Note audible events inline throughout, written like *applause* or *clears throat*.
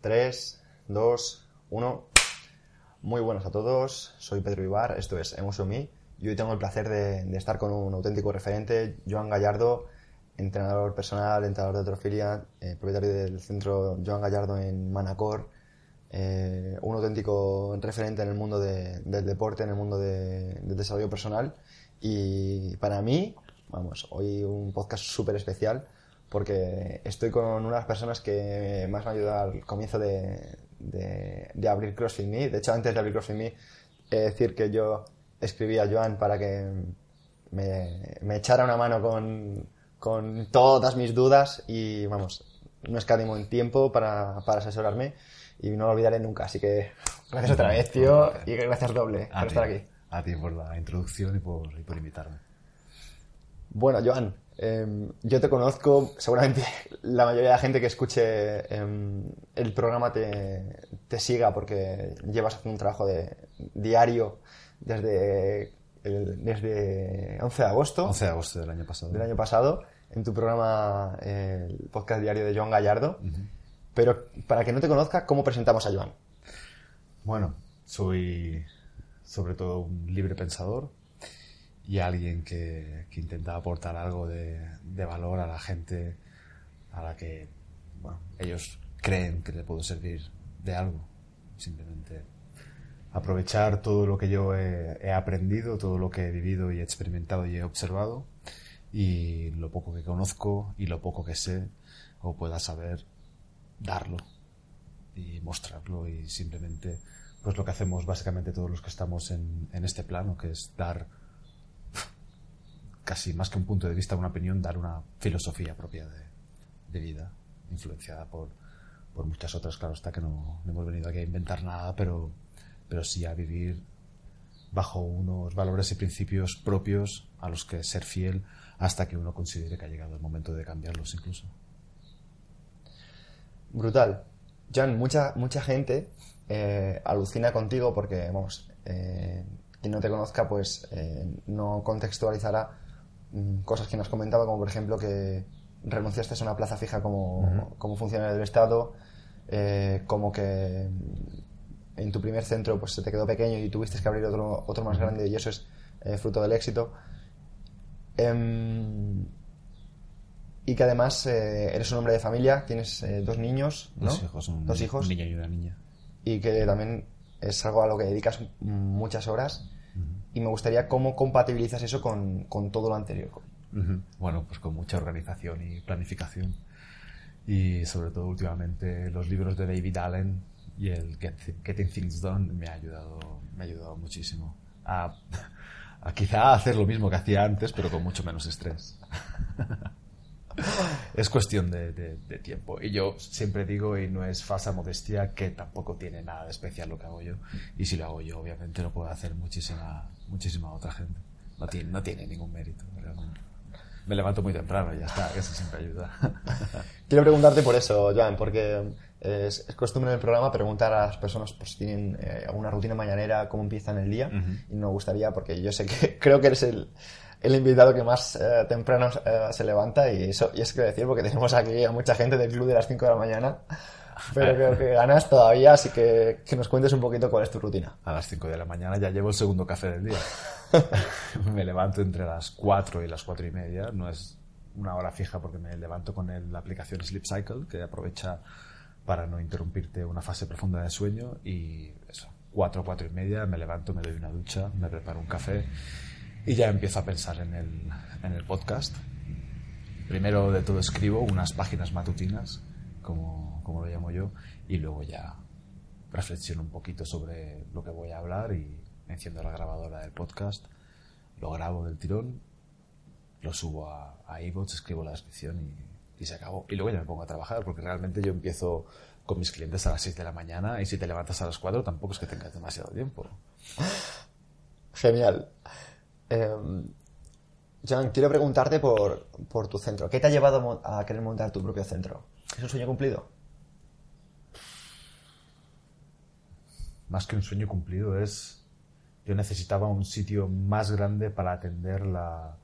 3, 2, 1. Muy buenos a todos, soy Pedro Ibar, esto es Emotion Me y hoy tengo el placer de, estar con un auténtico referente, Joan Gallardo, entrenador personal, entrenador de atrofilia, eh, propietario del centro Joan Gallardo en Manacor, eh, un auténtico referente en el mundo de, del deporte, en el mundo de, del desarrollo personal y para mí, vamos, hoy un podcast súper especial porque estoy con unas personas que más me han ayudado al comienzo de, de, de, abrir CrossFit Me. De hecho, antes de abrir CrossFit Me, he decir que yo escribí a Joan para que me, me echara una mano con, con, todas mis dudas y, vamos, no escatimo en tiempo para, para, asesorarme y no lo olvidaré nunca. Así que gracias otra vez, tío, y gracias doble a por ti, estar aquí. A ti por la introducción y por, y por invitarme. Bueno, Joan, eh, yo te conozco, seguramente *laughs* la mayoría de la gente que escuche eh, el programa te, te, siga porque llevas haciendo un trabajo de diario desde, el, desde 11 de agosto. 11 de agosto del año pasado. Del año pasado, en tu programa, eh, el podcast diario de Joan Gallardo. Uh -huh. Pero para que no te conozca, ¿cómo presentamos a Joan? Bueno, soy sobre todo un libre pensador, y alguien que, que intenta aportar algo de, de, valor a la gente a la que ellos creen que le puedo servir de algo. Simplemente aprovechar todo lo que yo he, he, aprendido, todo lo que he vivido y he experimentado y he observado y lo poco que conozco y lo poco que sé o pueda saber, darlo y mostrarlo y simplemente pues lo que hacemos básicamente todos los que estamos en, en este plano, que es dar casi más que un punto de vista, una opinión, dar una filosofía propia de, vida, influenciada por, por, muchas otras. Claro está que no, hemos venido aquí a inventar nada, pero, pero sí a vivir bajo unos valores y principios propios a los que ser fiel hasta que uno considere que ha llegado el momento de cambiarlos incluso. Brutal. John, mucha, mucha gente eh, alucina contigo porque, vamos, eh, quien no te conozca, pues eh, no contextualizará cosas que nos comentaba, como por ejemplo que renunciaste a una plaza fija como, uh -huh. como funcionario del Estado, eh, como que en tu primer centro pues se te quedó pequeño y tuviste que abrir otro, otro más grande y eso es eh, fruto del éxito. Eh, y que además eh, eres un hombre de familia, tienes eh, dos niños, ¿no? Dos hijos, un, dos hijos. Un niño y una niña. Y que también es algo a lo que dedicas muchas horas y me gustaría cómo compatibilizas eso con, con todo lo anterior. Bueno, pues con mucha organización y planificación. Y sobre todo últimamente los libros de David Allen y el Get, Getting Things Done me ha ayudado, me ha ayudado muchísimo a, *laughs* a quizá hacer lo mismo que hacía antes, pero con mucho menos estrés. *laughs* es cuestión de, de, de, tiempo. Y yo siempre digo, y no es falsa modestia, que tampoco tiene nada de especial lo que hago yo. Y si lo hago yo, obviamente lo puede hacer muchísima, muchísima otra gente. No tiene, no tiene ningún mérito. Realmente. Me levanto muy temprano y ya está, eso siempre ayuda. *laughs* Quiero preguntarte por eso, Joan, porque es, es, costumbre en el programa preguntar a las personas pues, si tienen eh, alguna rutina mañanera, cómo empiezan el día. Uh -huh. Y me gustaría, porque yo sé que *laughs* creo que eres el, el invitado que más eh, temprano eh, se levanta y eso y es que decir porque tenemos aquí a mucha gente del club de las 5 de la mañana *laughs* pero creo que ganas todavía así que, que nos cuentes un poquito cuál es tu rutina. A las 5 de la mañana ya llevo el segundo café del día. *laughs* Me levanto entre las 4 y las 4 y media no es una hora fija porque me levanto con el, la aplicación Sleep Cycle que aprovecha para no interrumpirte una fase profunda de sueño y eso 4 4 y media me levanto me doy una ducha me preparo un café y ya empiezo a pensar en el, en el podcast. Primero de todo escribo unas páginas matutinas, como, como lo llamo yo, y luego ya reflexiono un poquito sobre lo que voy a hablar y enciendo la grabadora del podcast, lo grabo del tirón, lo subo a, a escribo la descripción y, y se acabó. Y luego ya me pongo a trabajar, porque realmente yo empiezo con mis clientes a las 6 de la mañana y si te levantas a las 4 tampoco es que tengas demasiado tiempo. Genial. Eh, John, quiero preguntarte por, por, tu centro. ¿Qué te ha llevado a querer montar tu propio centro? ¿Es un sueño cumplido? Más que un sueño cumplido es... Yo necesitaba un sitio más grande para atender la,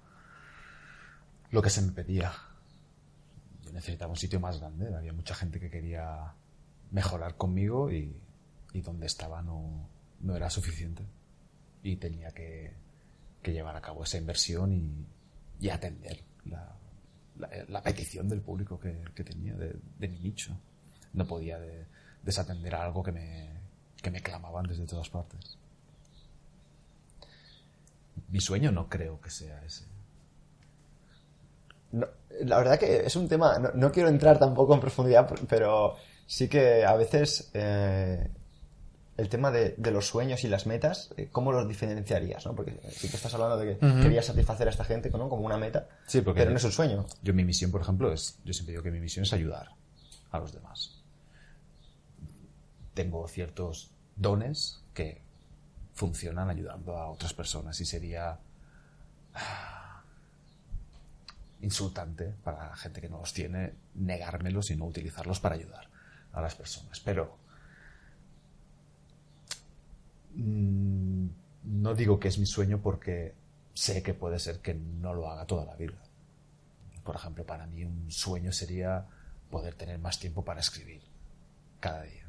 lo que se me pedía. Yo necesitaba un sitio más grande. Había mucha gente que quería mejorar conmigo y, y donde estaba no, no era suficiente. Y tenía que, que llevar a cabo esa inversión y, atender la, petición del público que, tenía, de, mi nicho. No podía de, desatender algo que me, que me clamaban desde todas partes. Mi sueño no creo que sea ese. No, la verdad que es un tema, no, no, quiero entrar tampoco en profundidad, pero sí que a veces eh, el tema de, de, los sueños y las metas, eh, ¿cómo los diferenciarías? ¿no? Porque sí que estás hablando de que uh -huh. querías satisfacer a esta gente ¿no? como una meta, sí, porque pero no es un sueño. Yo mi misión, por ejemplo, es, yo siempre digo que mi misión es ayudar a los demás. Tengo ciertos dones que funcionan ayudando a otras personas y sería insultante para la gente que no los tiene negármelos y no utilizarlos para ayudar a las personas. Pero no digo que es mi sueño porque sé que puede ser que no lo haga toda la vida. Por ejemplo, para mí un sueño sería poder tener más tiempo para escribir cada día.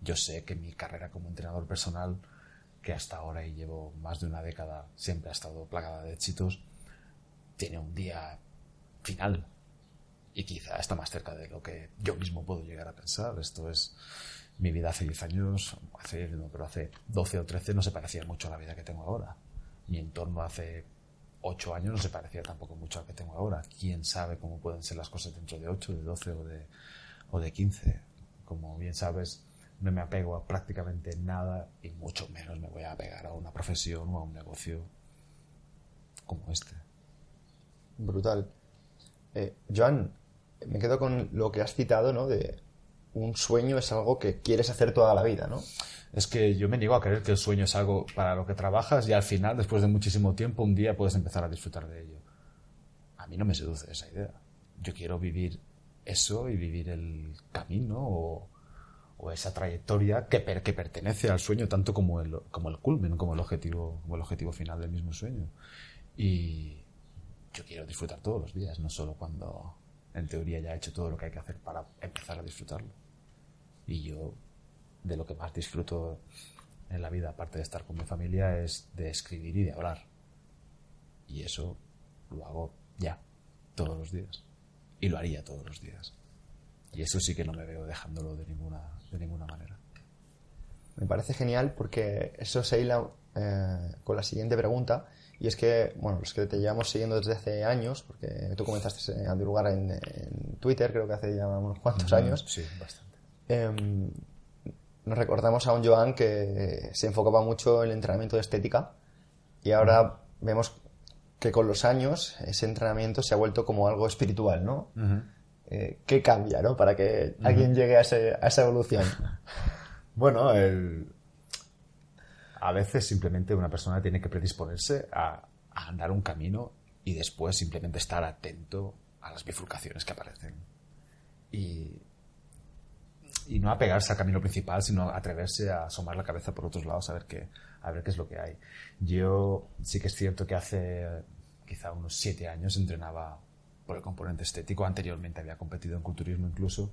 Yo sé que mi carrera como entrenador personal, que hasta ahora y llevo más de una década, siempre ha estado plagada de éxitos, tiene un día final. Y quizá está más cerca de lo que yo mismo puedo llegar a pensar. Esto es mi vida hace 10 años, hace, no, pero hace 12 o 13 no se parecía mucho a la vida que tengo ahora. Mi entorno hace 8 años no se parecía tampoco mucho al que tengo ahora. ¿Quién sabe cómo pueden ser las cosas dentro de 8, de 12 o de, o de 15? Como bien sabes, no me apego a prácticamente nada y mucho menos me voy a apegar a una profesión o a un negocio como este. Brutal. Eh, Joan, me quedo con lo que has citado, ¿no? De un sueño es algo que quieres hacer toda la vida, ¿no? Es que yo me niego a creer que el sueño es algo para lo que trabajas y al final, después de muchísimo tiempo, un día puedes empezar a disfrutar de ello. A mí no me seduce esa idea. Yo quiero vivir eso y vivir el camino o, esa trayectoria que, que, pertenece al sueño tanto como el, como el culmen, como el objetivo, como el objetivo final del mismo sueño. Y yo quiero disfrutar todos los días, no solo cuando en teoría ya he hecho todo lo que hay que hacer para empezar a disfrutarlo. Y yo de lo que más disfruto en la vida, aparte de estar con mi familia, es de escribir y de hablar. Y eso lo hago ya, todos los días. Y lo haría todos los días. Y eso sí que no me veo dejándolo de ninguna, de ninguna manera. Me parece genial porque eso se hila eh, con la siguiente pregunta. Y es que, bueno, los que te llevamos siguiendo desde hace años, porque tú comenzaste a divulgar en, en Twitter, creo que hace ya unos cuantos años. Sí, bastante. Eh, nos recordamos a un Joan que se enfocaba mucho en el entrenamiento de estética y ahora uh -huh. vemos que con los años ese entrenamiento se ha vuelto como algo espiritual, ¿no? Uh -huh. eh, ¿Qué cambia, no? Para que uh -huh. alguien llegue a, ese, a, esa evolución. *laughs* bueno, el... a veces simplemente una persona tiene que predisponerse a, a andar un camino y después simplemente estar atento a las bifurcaciones que aparecen. Y y no apegarse al camino principal, sino atreverse a asomar la cabeza por otros lados a ver qué, a ver qué es lo que hay. Yo sí que es cierto que hace quizá unos siete años entrenaba por el componente estético, anteriormente había competido en culturismo incluso,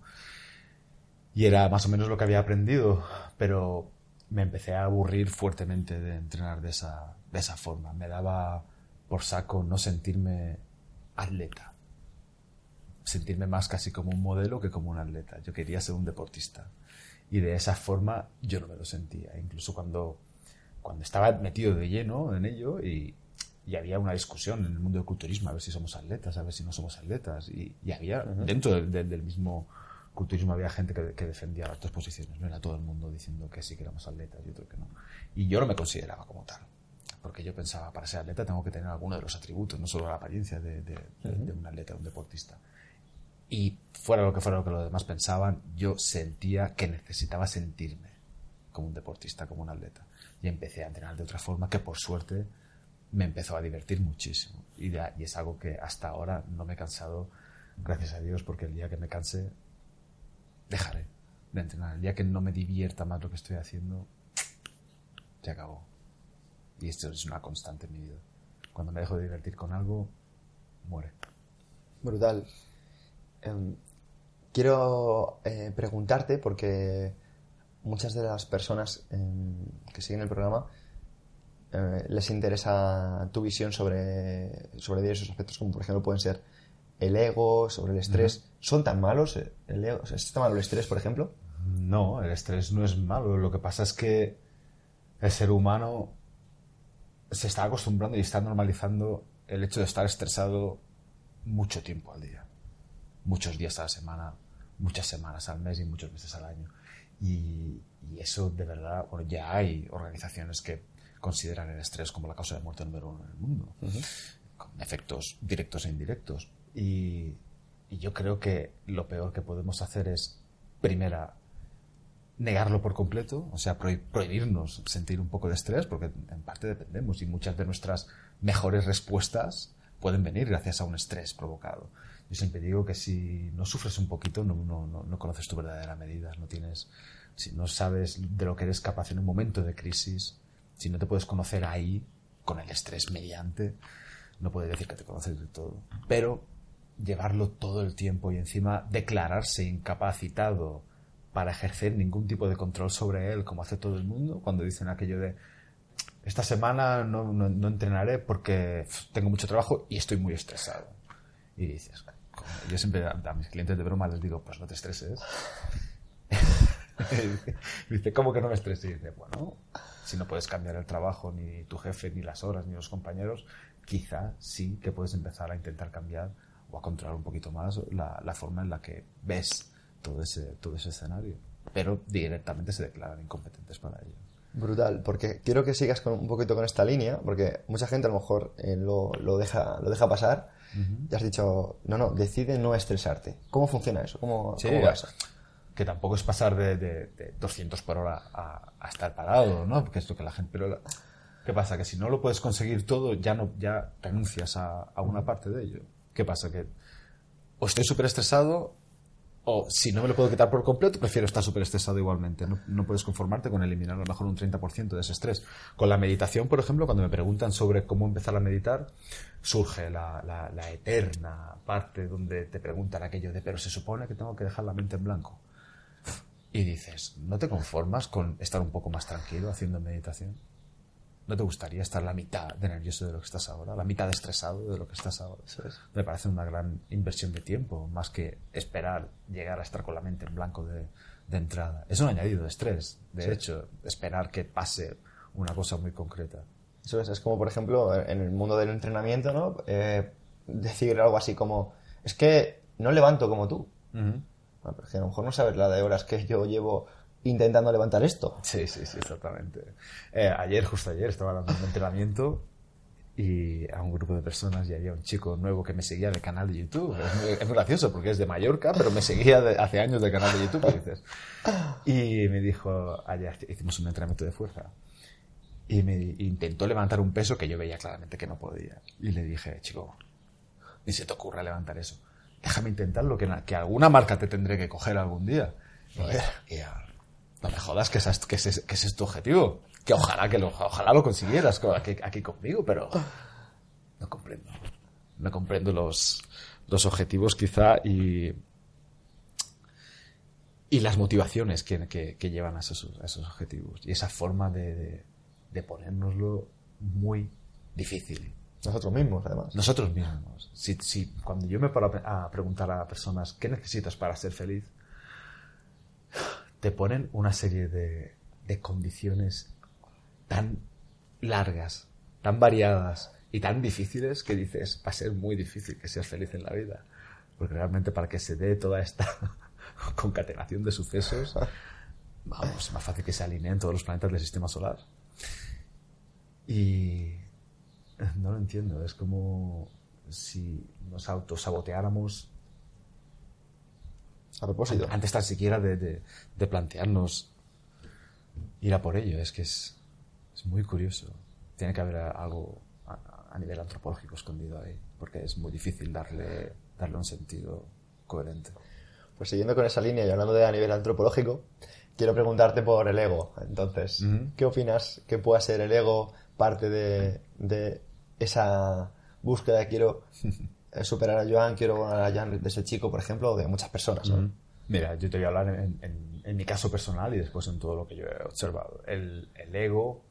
y era más o menos lo que había aprendido, pero me empecé a aburrir fuertemente de entrenar de esa, de esa forma. Me daba por saco no sentirme atleta sentirme más casi como un modelo que como un atleta. Yo quería ser un deportista. Y de esa forma yo no me lo sentía. Incluso cuando, cuando estaba metido de lleno en ello y, y había una discusión en el mundo del culturismo a ver si somos atletas, a ver si no somos atletas. Y, y había, uh -huh. dentro del, del, del, mismo culturismo había gente que, que, defendía las dos posiciones. No era todo el mundo diciendo que sí que éramos atletas y otro que no. Y yo no me consideraba como tal. Porque yo pensaba, para ser atleta tengo que tener alguno de los atributos, no solo la apariencia de, de, uh -huh. de un atleta, de un deportista y fuera lo que fuera lo que los demás pensaban, yo sentía que necesitaba sentirme como un deportista, como un atleta. Y empecé a entrenar de otra forma que por suerte me empezó a divertir muchísimo. Y, es algo que hasta ahora no me he cansado, gracias a Dios, porque el día que me canse, dejaré de entrenar. El día que no me divierta más lo que estoy haciendo, se acabó. Y esto es una constante en mi vida. Cuando me dejo de divertir con algo, muere. Brutal. Um, quiero eh, preguntarte, porque muchas de las personas em, que siguen el programa eh, les interesa tu visión sobre, sobre diversos aspectos, como por ejemplo pueden ser el ego, sobre el estrés. ¿Son tan malos? El ego? ¿Es tan malo el estrés, por ejemplo? No, el estrés no es malo. Lo que pasa es que el ser humano se está acostumbrando y está normalizando el hecho de estar estresado mucho tiempo al día. Muchos días a la semana, muchas semanas al mes y muchos meses al año. Y, y eso de verdad, bueno, ya hay organizaciones que consideran el estrés como la causa de muerte número uno en el mundo, con efectos directos e indirectos. Y, y yo creo que lo peor que podemos hacer es, primera, negarlo por completo, o sea, prohi- prohibirnos sentir un poco de estrés, porque en parte dependemos y muchas de nuestras mejores respuestas pueden venir gracias a un estrés provocado. Yo siempre digo que si no sufres un poquito, no, no, no, no conoces tu verdadera medida, no tienes, si no sabes de lo que eres capaz en un momento de crisis, si no te puedes conocer ahí, con el estrés mediante, no puedes decir que te conoces de todo. Pero llevarlo todo el tiempo y encima declararse incapacitado para ejercer ningún tipo de control sobre él, como hace todo el mundo, cuando dicen aquello de esta semana no, no- no entrenaré porque tengo mucho trabajo y estoy muy estresado. Y dices, yo siempre a, a mis clientes de broma les digo, pues no te estreses. *laughs* Dice, ¿cómo que no me estreses? Y dice, bueno, si no puedes cambiar el trabajo, ni tu jefe, ni las horas, ni los compañeros, quizá sí que puedes empezar a intentar cambiar o a controlar un poquito más la, la forma en la que ves todo ese, todo ese escenario. Pero directamente se declaran incompetentes para ello. Brutal, porque quiero que sigas con, un poquito con esta línea, porque mucha gente a lo mejor eh, lo, lo deja, lo deja pasar. Ya has dicho, no, no, decide no estresarte. ¿Cómo funciona eso? ¿Cómo, Sí, cómo va eso? que tampoco es pasar de, de- de 200 por hora a, a estar parado, ¿no? Porque es lo que la gente... Pero la- ¿qué pasa? Que si no lo puedes conseguir todo, ya no ya renuncias a, a una parte de ello. ¿Qué pasa? Que o estoy súper estresado o si no me lo puedo quitar por completo, prefiero estar súper estresado igualmente. No, no puedes conformarte con eliminar a lo mejor un 30% de ese estrés. Con la meditación, por ejemplo, cuando me preguntan sobre cómo empezar a meditar, surge la, la- la eterna parte donde te preguntan aquello de, pero se supone que tengo que dejar la mente en blanco. Y dices, ¿no te conformas con estar un poco más tranquilo haciendo meditación? ¿No te gustaría estar la mitad de nervioso de lo que estás ahora? ¿La mitad de estresado de lo que estás ahora? Me parece una gran inversión de tiempo, más que esperar llegar a estar con la mente en blanco de, de entrada. Es un añadido de estrés, de Sí. hecho, esperar que pase una cosa muy concreta. Eso es, es como, por ejemplo, en el mundo del entrenamiento, ¿no? Eh, decir algo así como, es que no levanto como tú. Bueno, pero es que a lo mejor no sabes la de horas que yo llevo intentando levantar esto. Sí, sí, sí, exactamente. Eh, ayer, justo ayer, estaba dando un entrenamiento y a un grupo de personas y había un chico nuevo que me seguía del canal de YouTube. Es muy, gracioso porque es de Mallorca, pero me seguía de- hace años del canal de YouTube, dices. Y me dijo, ayer hicimos un entrenamiento de fuerza. Y me intentó levantar un peso que yo veía claramente que no podía. Y le dije, chico, ni se te ocurra levantar eso. Déjame intentarlo, que, que alguna marca te tendré que coger algún día. Y, y, no me jodas que, esa es- que, ese, que ese es tu objetivo. Que ojalá que lo, ojalá lo consiguieras co- aquí, aquí conmigo, pero no comprendo. No comprendo los, los objetivos quizá y, y las motivaciones que, que, que llevan a esos, a esos objetivos. Y esa forma de, de, de ponérnoslo muy difícil. Nosotros mismos, además. Nosotros mismos. Si, si cuando yo me paro a preguntar a personas qué necesitas para ser feliz, te ponen una serie de, de condiciones tan largas, tan variadas y tan difíciles que dices, va a ser muy difícil que seas feliz en la vida. Porque realmente para que se dé toda esta *laughs* concatenación de sucesos, *laughs* vamos, es más fácil que se alineen todos los planetas del sistema solar. Y no lo entiendo, es como si nos autosaboteáramos A propósito. antes tan siquiera de, de- de plantearnos ir a por ello. Es que es, es muy curioso. Tiene que haber algo a, a nivel antropológico escondido ahí, porque es muy difícil darle, darle un sentido coherente. Pues siguiendo con esa línea y hablando de a nivel antropológico, quiero preguntarte por el ego. Entonces. ¿qué opinas que pueda ser el ego parte de, de esa búsqueda? Quiero eh, superar a Joan, quiero ganar a Joan de ese chico, por ejemplo, o de muchas personas. ¿no? Mira, yo te voy a hablar en, en- en mi caso personal y después en todo lo que yo he observado. El, el ego,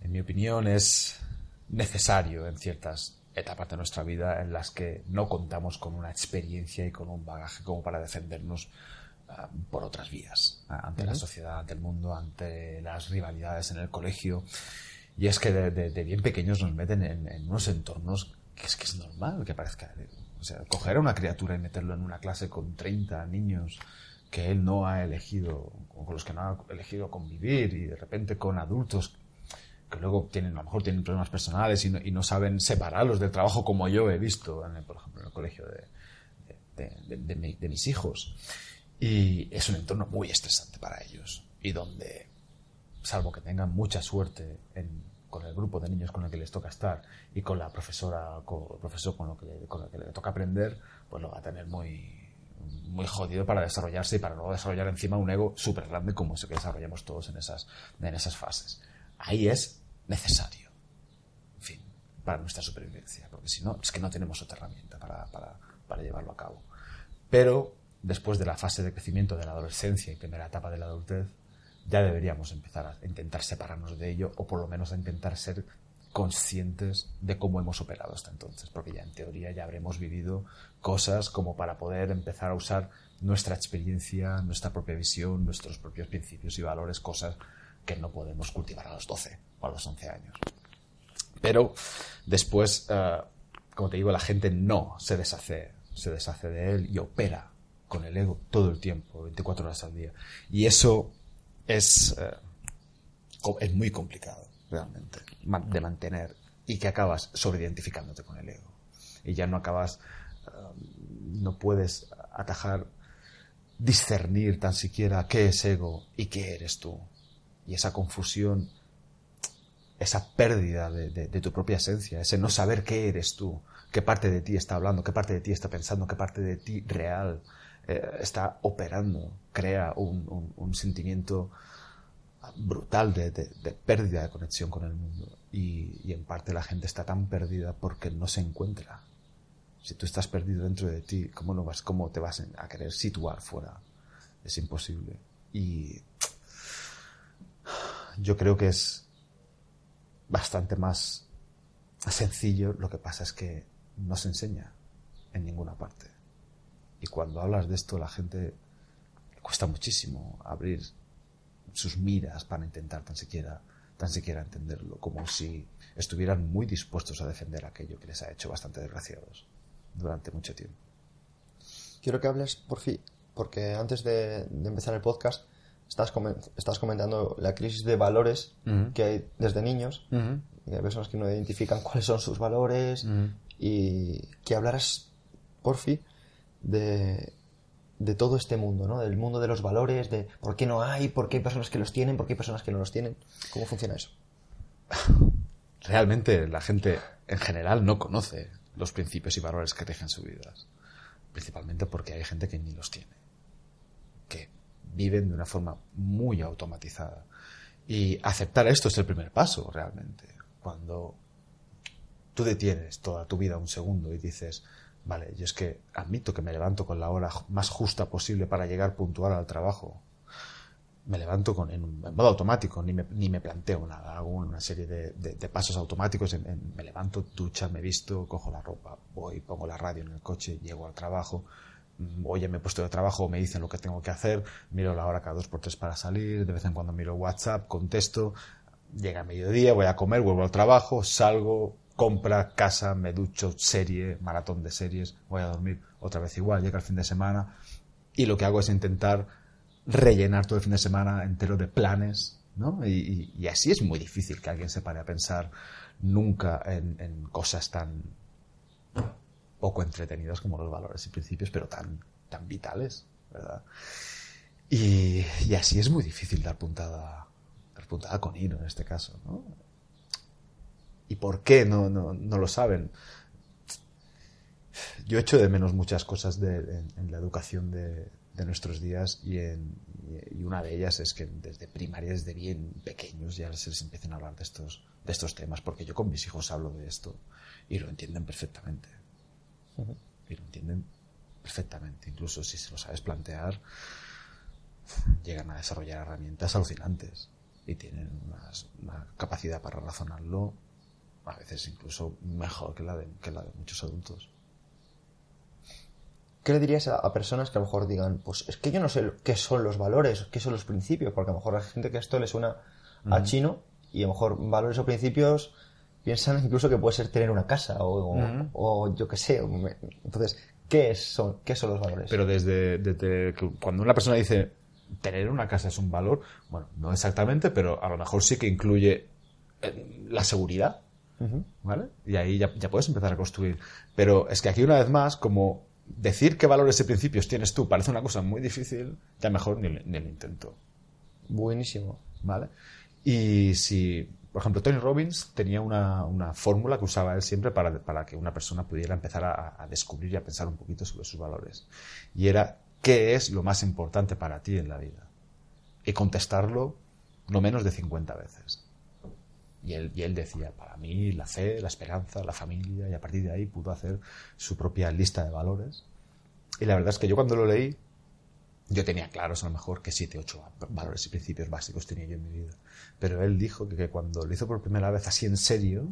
en mi opinión, es necesario en ciertas etapas de nuestra vida en las que no contamos con una experiencia y con un bagaje como para defendernos ah, por otras vías, ah, ante la sociedad, ante el mundo, ante las rivalidades en el colegio. Y es que de, de- de bien pequeños nos meten en, en unos entornos que es que es normal que parezca. O sea, coger a una criatura y meterlo en una clase con 30 niños que él no ha elegido, con los que no ha elegido convivir, y de repente con adultos que luego tienen, a lo mejor tienen problemas personales y no, y no saben separarlos del trabajo como yo he visto, en el- por ejemplo, en el colegio de, de- de- mi- de mis hijos. Y es un entorno muy estresante para ellos y donde, salvo que tengan mucha suerte en- grupo de niños con el que les toca estar y con la profesora, con el profesor con, lo que, con el que le toca aprender, pues lo va a tener muy, muy jodido para desarrollarse y para no desarrollar encima un ego súper grande como ese que desarrollamos todos en esas, en esas fases. Ahí es necesario, en fin, para nuestra supervivencia, porque si no, es que no tenemos otra herramienta para, para, para llevarlo a cabo. Pero después de la fase de crecimiento de la adolescencia y primera etapa de la adultez, ya deberíamos empezar a intentar separarnos de ello o por lo menos a intentar ser conscientes de cómo hemos operado hasta entonces, porque ya en teoría ya habremos vivido cosas como para poder empezar a usar nuestra experiencia, nuestra propia visión, nuestros propios principios y valores, cosas que no podemos cultivar a los 12 o a los 11 años. Pero después, eh, como te digo, la gente no se deshace, se deshace de él y opera con el ego todo el tiempo, 24 horas al día. Y eso es, eh, es muy complicado, realmente, de mantener y que acabas sobreidentificándote con el ego. Y ya no acabas, eh, no puedes atajar, discernir tan siquiera qué es ego y qué eres tú. Y esa confusión esa pérdida de, de- de tu propia esencia, ese no saber qué eres tú, qué parte de ti está hablando, qué parte de ti está pensando, qué parte de ti real eh, está operando, crea un, sentimiento brutal de pérdida de conexión con el mundo. Y, y en parte la gente está tan perdida porque no se encuentra. Si tú estás perdido dentro de ti, ¿cómo, no vas, cómo te vas a querer situar fuera? Es imposible. Y yo creo que es bastante más sencillo, lo que pasa es que no se enseña en ninguna parte. Y cuando hablas de esto, la gente le cuesta muchísimo abrir sus miras para intentar tan siquiera, tan siquiera entenderlo, como si estuvieran muy dispuestos a defender aquello que les ha hecho bastante desgraciados durante mucho tiempo. Quiero que hables, por fin, porque antes de, de empezar el podcast estás, comen- estás comentando la crisis de valores que hay desde niños. Y hay personas que no identifican cuáles son sus valores. Y que hablaras, por fin, de, de todo este mundo, ¿no? Del mundo de los valores, de por qué no hay, por qué hay personas que los tienen, por qué hay personas que no los tienen. ¿Cómo funciona eso? *laughs* realmente la gente en general no conoce los principios y valores que rigen sus vidas. Principalmente porque hay gente que ni los tiene. Que viven de una forma muy automatizada. Y aceptar esto es el primer paso, realmente. Cuando tú detienes toda tu vida un segundo y dices, vale, yo es que admito que me levanto con la hora más justa posible para llegar puntual al trabajo. Me levanto con, en, modo automático, ni me, ni me planteo nada. Hago una serie de, pasos automáticos. en- me levanto, ducha, me visto, cojo la ropa, voy, pongo la radio en el coche, llego al trabajo. mm, Oye, me he puesto de trabajo, me dicen lo que tengo que hacer, miro la hora cada dos por tres para salir, de vez en cuando miro WhatsApp, contesto, llega mediodía, voy a comer, vuelvo al trabajo, salgo, compra, casa, me ducho, serie, maratón de series, voy a dormir otra vez igual, llega el fin de semana y lo que hago es intentar rellenar todo el fin de semana entero de planes, ¿no? Y, así es muy difícil que alguien se pare a pensar nunca en, cosas tan poco entretenidas como los valores y principios, pero tan, tan vitales, ¿verdad? Y, y así es muy difícil dar puntada, dar puntada con hilo en este caso, ¿no? ¿Y por qué no, no, no lo saben? Yo echo de menos muchas cosas de, en, en la educación de, de nuestros días y, en, y, y una de ellas es que desde primaria, desde bien pequeños, ya se les empiecen a hablar de estos, de estos temas, porque yo con mis hijos hablo de esto y lo entienden perfectamente. Y lo entienden perfectamente. Incluso si se lo sabes plantear, llegan a desarrollar herramientas alucinantes y tienen una capacidad para razonarlo a veces incluso mejor que la de, que la de muchos adultos. ¿Qué le dirías a, personas que a lo mejor digan, pues es que yo no sé qué son los valores, qué son los principios? Porque a lo mejor hay gente que esto le suena a chino y a lo mejor valores o principios piensan incluso que puede ser tener una casa o, yo qué sé. Entonces, ¿qué son, ¿qué son los valores? Pero desde, desde cuando una persona dice tener una casa es un valor, bueno, no exactamente, pero a lo mejor sí que incluye eh, la seguridad, ¿vale? Y ahí ya, puedes empezar a construir. Pero es que aquí una vez más, como decir qué valores y principios tienes tú parece una cosa muy difícil, ya mejor ni, ni lo intento. Buenísimo. ¿Vale? Y si, por ejemplo, Tony Robbins tenía una, fórmula que usaba él siempre para, para que una persona pudiera empezar a, a, descubrir y a pensar un poquito sobre sus valores. Y era, ¿qué es lo más importante para ti en la vida? Y contestarlo no menos de 50 veces. Y él, y decía, para mí, la fe, la esperanza, la familia, y a partir de ahí pudo hacer su propia lista de valores. Y la verdad es que yo cuando lo leí, yo tenía claros a lo mejor que siete, ocho valores y principios básicos tenía yo en mi vida. Pero él dijo que, cuando lo hizo por primera vez así en serio,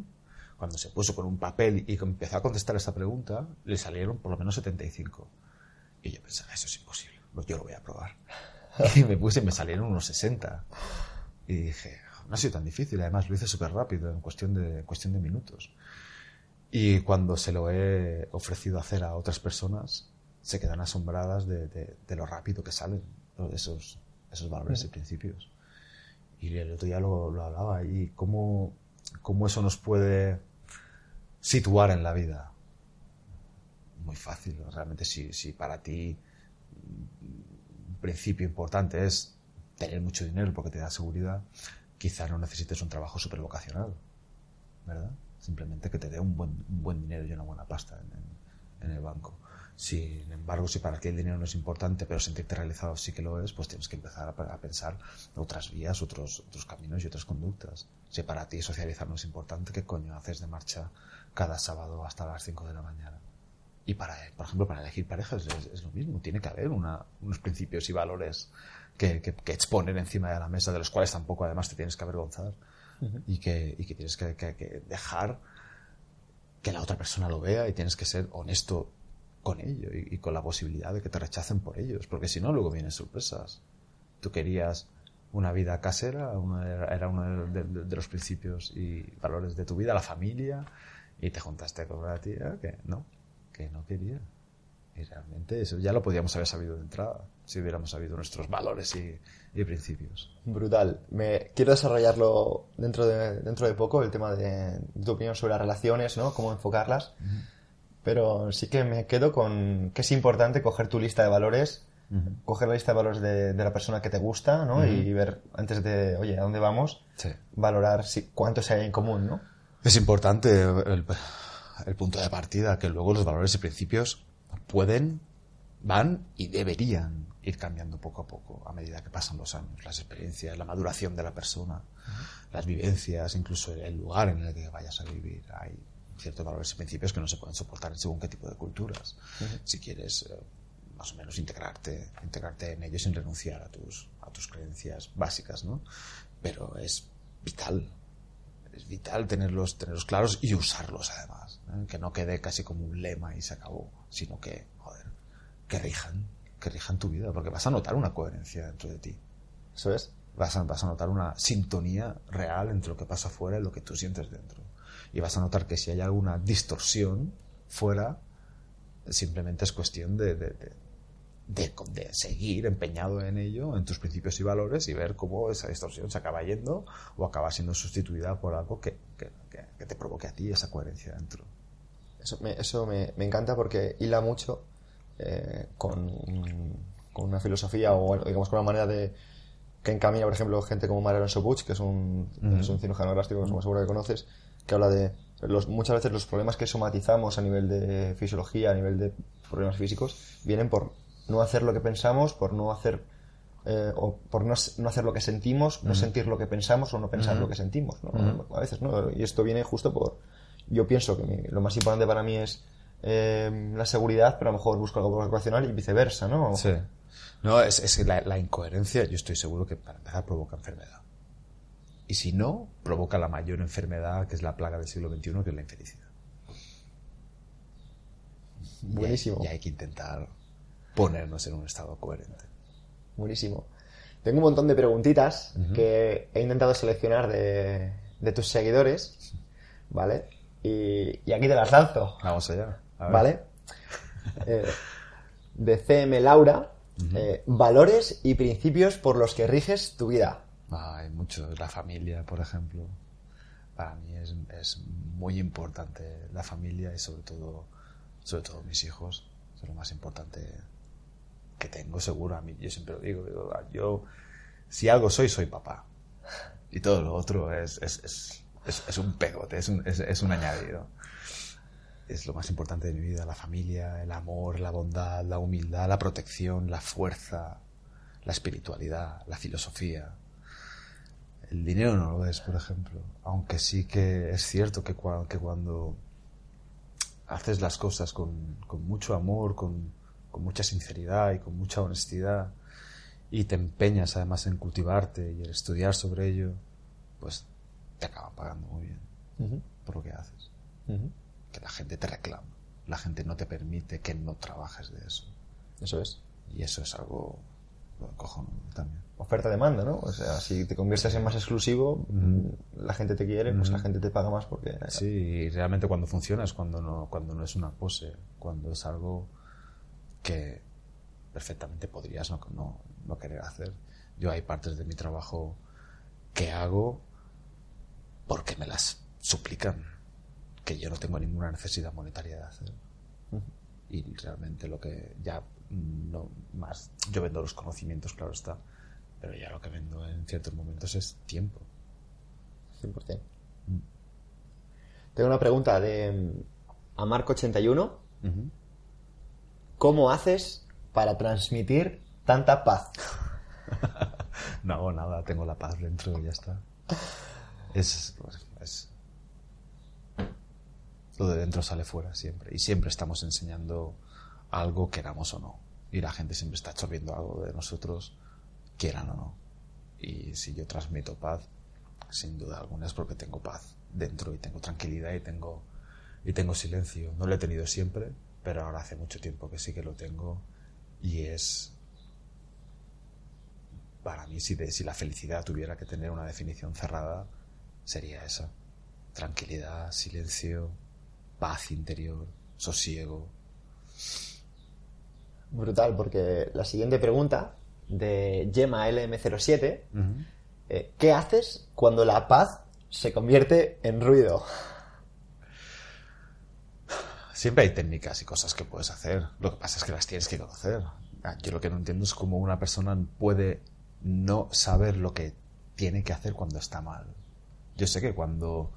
cuando se puso con un papel y empezó a contestar esta pregunta, le salieron por lo menos 75. Y yo pensaba, eso es imposible, yo lo voy a probar. *laughs* Y me puse y me salieron unos 60. Y dije, no ha sido tan difícil, además lo hice súper rápido, en cuestión de, cuestión de minutos. Y cuando se lo he ofrecido hacer a otras personas, se quedan asombradas de, de, lo rápido que salen esos, esos valores y principios. Y el otro día lo, lo hablaba, y cómo, cómo eso nos puede situar en la vida. Muy fácil, realmente si, si para ti un principio importante es tener mucho dinero porque te da seguridad, quizá no necesites un trabajo súper vocacional, ¿verdad? Simplemente que te dé un buen, buen dinero y una buena pasta en, el banco. Sin embargo, si para ti el dinero no es importante, pero sentirte realizado sí que lo es, pues tienes que empezar a, pensar otras vías, otros, otros caminos y otras conductas. Si para ti socializar no es importante, ¿qué coño haces de marcha cada sábado hasta las 5 de la mañana? Y para, por ejemplo, para elegir parejas es, lo mismo. Tiene que haber unos principios y valores que, que, exponer encima de la mesa, de los cuales tampoco además te tienes que avergonzar y, que, y que tienes que, dejar que la otra persona lo vea y tienes que ser honesto con ello y, con la posibilidad de que te rechacen por ellos, porque si no, luego vienen sorpresas. Tú querías una vida casera, era uno de, de, los principios y valores de tu vida, la familia, y te juntaste con una tía que no, que no quería. Y realmente eso ya lo podíamos haber sabido de entrada, si hubiéramos sabido nuestros valores y, principios. Brutal. Me quiero desarrollarlo dentro de, dentro de poco, el tema de, tu opinión sobre las relaciones, ¿no? Cómo enfocarlas. Pero sí que me quedo con que es importante coger tu lista de valores, coger la lista de valores de, la persona que te gusta, ¿no? Y ver, antes de, oye, ¿a dónde vamos? Valorar si, cuántos hay en común, ¿no? Es importante el, el punto de partida, que luego los valores y principios pueden, van y deberían ir cambiando poco a poco a medida que pasan los años, las experiencias, la maduración de la persona, las vivencias, incluso el lugar en el que vayas a vivir. Hay ciertos valores y principios que no se pueden soportar según qué tipo de culturas. Si quieres eh, más o menos integrarte, integrarte en ellos sin renunciar a tus, a tus creencias básicas, ¿no? Pero es vital, es vital tenerlos, tenerlos claros y usarlos además. Que no quede casi como un lema y se acabó sino que, joder, que rijan, que rijan tu vida, porque vas a notar una coherencia dentro de ti. ¿Eso es? Vas a, vas a notar una sintonía real entre lo que pasa afuera y lo que tú sientes dentro. Y vas a notar que si hay alguna distorsión fuera, simplemente es cuestión de, de, de, seguir empeñado en ello, en tus principios y valores, y ver cómo esa distorsión se acaba yendo o acaba siendo sustituida por algo que, que, que te provoque a ti esa coherencia dentro. Eso me, eso me, me encanta porque hila mucho eh, con, con, una filosofía o digamos con una manera de que encamina, por ejemplo, gente como Mariano Sobuch, que es un, es un cirujano gráfico, como seguro que conoces, que habla de los, muchas veces los problemas que somatizamos a nivel de fisiología, a nivel de problemas físicos, vienen por no hacer lo que pensamos, por no hacer eh, o por no, no, hacer lo que sentimos, no sentir lo que pensamos o no pensar lo que sentimos, ¿no? A veces, ¿no? Y esto viene justo por, yo pienso que lo más importante para mí es eh, la seguridad, pero a lo mejor busco algo vocacional y viceversa, ¿no? Sí. No, es, es que la, la incoherencia, yo estoy seguro que para empezar provoca enfermedad. Y si no, provoca la mayor enfermedad, que es la plaga del siglo XXI, que es la infelicidad. Buenísimo. Y hay, y hay que intentar ponernos en un estado coherente. Buenísimo. Tengo un montón de preguntitas que he intentado seleccionar de, de tus seguidores, ¿vale? Y, y aquí te las lanzo, Vamos allá. A ver. ¿vale? *laughs* Eh, de CM Laura, eh, valores y principios por los que riges tu vida. Ah, hay mucho. La familia, por ejemplo. Para mí es, es muy importante la familia y sobre todo, sobre todo mis hijos. Es lo más importante que tengo, seguro. A mí, yo siempre lo digo, digo, ah, yo, si algo soy, soy papá. Y todo lo otro es, es, es, es, es un pegote, es un, es, un añadido. Es lo más importante de mi vida, la familia, el amor, la bondad, la humildad, la protección, la fuerza, la espiritualidad, la filosofía. El dinero no lo es, por ejemplo. Aunque sí que es cierto que, que cuando haces las cosas con, con mucho amor, con, con mucha sinceridad y con mucha honestidad, y te empeñas además en cultivarte y en estudiar sobre ello, pues te acaban pagando muy bien por lo que haces. Que la gente te reclama, la gente no te permite que no trabajes de eso. Eso es. Y eso es algo cojonudo también. Oferta-demanda, ¿no? O sea, si te conviertes en más exclusivo, la gente te quiere, pues la gente te paga más porque... Sí, y realmente cuando funciona es cuando no, cuando no es una pose, cuando es algo que perfectamente podrías no, no, no querer hacer. Yo hay partes de mi trabajo que hago porque me las suplican, que yo no tengo ninguna necesidad monetaria de hacer. Y realmente lo que ya no más, yo vendo los conocimientos, claro está, pero ya lo que vendo en ciertos momentos es tiempo. 100%. Tengo una pregunta de mm, a Marco81. ¿Cómo haces para transmitir tanta paz? *laughs* No hago nada, tengo la paz dentro y ya está. Es, es- Lo de dentro sale fuera siempre. Y siempre estamos enseñando algo, queramos o no. Y la gente siempre está absorbiendo algo de nosotros, quieran o no. Y si yo transmito paz, sin duda alguna es porque tengo paz dentro y tengo tranquilidad y tengo, y tengo silencio. No lo he tenido siempre, pero ahora hace mucho tiempo que sí que lo tengo. Y es, para mí, si, de- si la felicidad tuviera que tener una definición cerrada, sería esa. Tranquilidad, silencio, paz interior, sosiego. Brutal, porque la siguiente pregunta de Gemma LM07, eh, ¿qué haces cuando la paz se convierte en ruido? Siempre hay técnicas y cosas que puedes hacer. Lo que pasa es que las tienes que conocer. Ah, Yo lo que no entiendo es cómo una persona puede no saber lo que tiene que hacer cuando está mal. Yo sé que cuando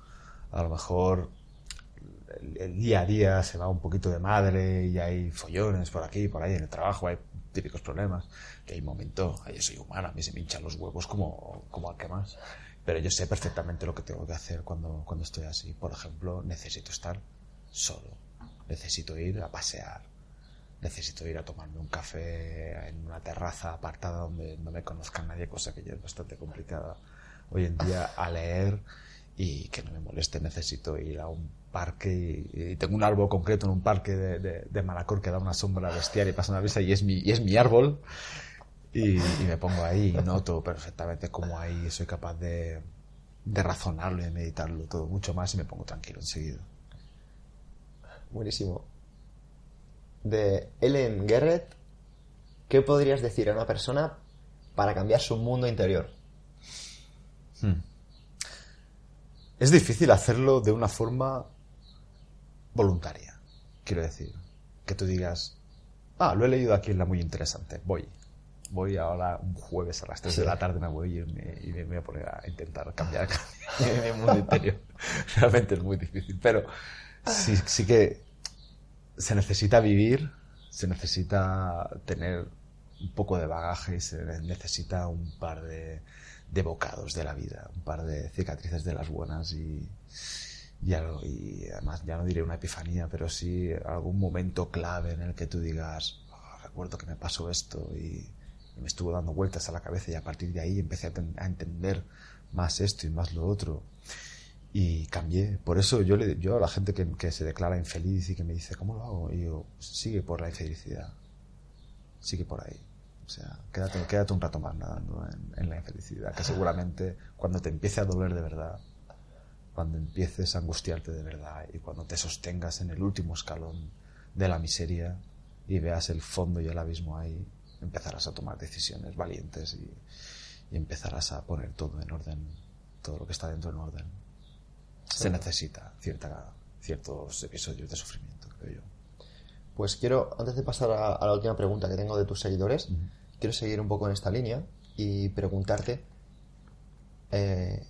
a lo mejor el, día a día se va un poquito de madre y hay follones por aquí, por ahí en el trabajo, hay típicos problemas, que hay momentos, yo soy humana, a mí se me hinchan los huevos como, como al que más. Pero yo sé perfectamente lo que tengo que hacer cuando, cuando estoy así. Por ejemplo, necesito estar solo. Necesito ir a pasear. Necesito ir a tomarme un café en una terraza apartada donde no me conozca nadie, cosa que ya es bastante complicada hoy en día, a leer y que no me moleste. Necesito ir a un parque y, tengo un árbol concreto en un parque de, de, de Manacor que da una sombra bestial y pasa una brisa y es mi, y es mi árbol. Y, y me pongo ahí y noto perfectamente cómo ahí soy capaz de, de razonarlo y de meditarlo todo mucho más y me pongo tranquilo enseguida. Buenísimo. De Ellen Garrett, ¿qué podrías decir a una persona para cambiar su mundo interior? Es difícil hacerlo de una forma voluntaria, quiero decir. Que tú digas, ah, lo he leído aquí en la muy interesante, voy. Voy ahora un jueves a las 3 de la tarde, me voy y me, y me voy a poner a intentar cambiar *laughs* *laughs* mi mundo interior. *laughs* Realmente es muy difícil, pero sí, sí que se necesita vivir, se necesita tener un poco de bagaje y se necesita un par de, de bocados de la vida, un par de cicatrices de las buenas y, Ya lo- y además ya no diré una epifanía, pero sí algún momento clave en el que tú digas, "Oh, recuerdo que me pasó esto y, y me estuvo dando vueltas a la cabeza y a partir de ahí empecé a, ten- a entender más esto y más lo otro. Y cambié. Por eso yo, le, yo a la gente que, se declara infeliz y que me dice, ¿cómo lo hago? Y digo, sigue por la infelicidad. Sigue por ahí. O sea, quédate, quédate un rato más nadando en, en la infelicidad, que seguramente cuando te empiece a doler de verdad, cuando empieces a angustiarte de verdad y cuando te sostengas en el último escalón de la miseria y veas el fondo y el abismo ahí, empezarás a tomar decisiones valientes y, y empezarás a poner todo en orden, todo lo que está dentro en orden. Se necesita cierta, ciertos episodios de sufrimiento, creo yo. Pues quiero, antes de pasar a, a la última pregunta que tengo de tus seguidores, quiero seguir un poco en esta línea y preguntarte eh,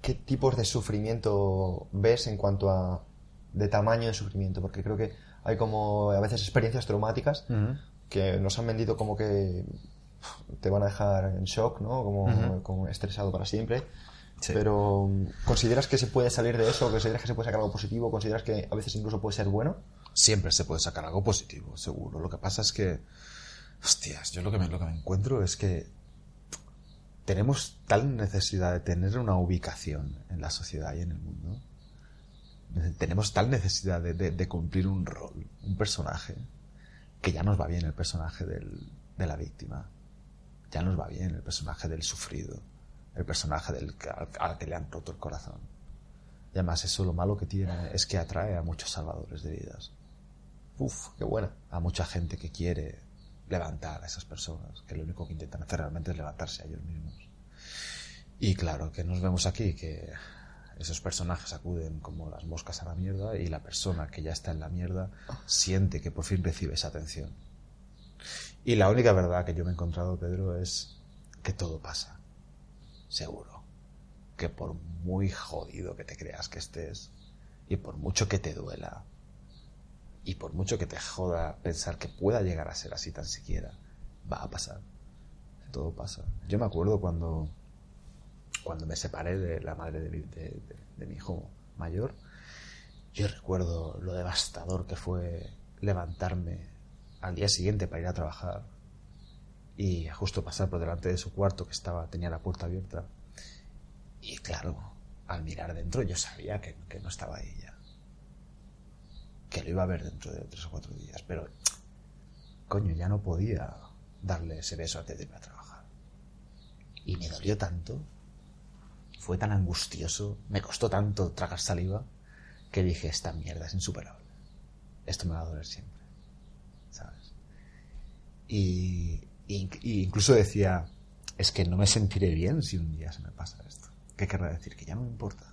qué tipos de sufrimiento ves en cuanto a de tamaño de sufrimiento, porque creo que hay como a veces experiencias traumáticas que nos han vendido como que te van a dejar en shock, ¿no? Como, como estresado para siempre. Sí. Pero ¿consideras que se puede salir de eso? ¿Consideras que se puede sacar algo positivo? ¿Consideras que a veces incluso puede ser bueno? siempre se puede sacar algo positivo, seguro. Lo que pasa es que, hostias, yo lo que me, lo que me encuentro es que tenemos tal necesidad de tener una ubicación en la sociedad y en el mundo. Tenemos tal necesidad de, de- cumplir un rol, un personaje, que ya nos va bien el personaje del- de la víctima. Ya nos va bien el personaje del sufrido, el personaje del, al, al que le han roto el corazón. Y además eso lo malo que tiene es que atrae a muchos salvadores de vidas Uf, qué buena. a mucha gente que quiere levantar a esas personas, que lo único que intentan hacer realmente es levantarse a ellos mismos. Y claro, que nos vemos aquí, que esos personajes acuden como las moscas a la mierda y la persona que ya está en la mierda siente que por fin recibe esa atención. Y la única verdad que yo me he encontrado, Pedro, es que todo pasa. Seguro. Que por muy jodido que te creas que estés, y por mucho que te duela, y por mucho que te joda pensar que pueda llegar a ser así tan siquiera, va a pasar. Todo pasa. Yo me acuerdo cuando, cuando me separé de la madre de mi, de- mi hijo mayor, yo recuerdo lo devastador que fue levantarme al día siguiente para ir a trabajar y justo pasar por delante de su cuarto que estaba tenía la puerta abierta y claro al mirar dentro yo sabía que, que no estaba ya que lo iba a ver dentro de tres o cuatro días pero coño ya no podía darle ese beso antes de irme a trabajar y me dolió tanto fue tan angustioso me costó tanto tragar saliva que dije esta mierda es insuperable esto me va a doler siempre ¿sabes? Y, y- incluso decía, es que no me sentiré bien si un día se me pasa esto. ¿Qué querrá decir? Que ya no me importa.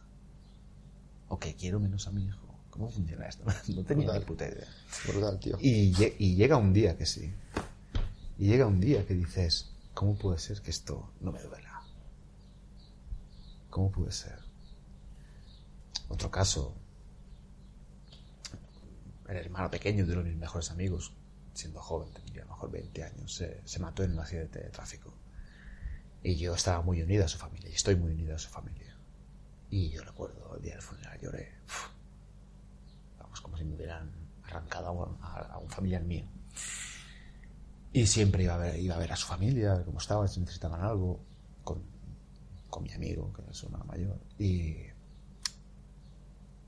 O que quiero menos a mi hijo. ¿Cómo funciona esto? *laughs* No tenía Brutal. ni puta idea. Brutal, tío. Y, lle- y llega un día que sí. Y llega un día que dices, ¿cómo puede ser que esto no me duela? ¿Cómo puede ser? Otro caso, el hermano pequeño de uno de mis mejores amigos, siendo joven, tenía a lo mejor 20 años, se, se mató en un accidente de tráfico. Y yo estaba muy unida a su familia, y estoy muy unida a su familia. Y yo recuerdo el día del funeral, lloré. Uf, si me hubieran arrancado a un, a- a un familiar mío. Y siempre iba a ver, iba a ver a su familia, a ver cómo estaban, si necesitaban algo, con, con mi amigo, que es su hermano mayor. Y,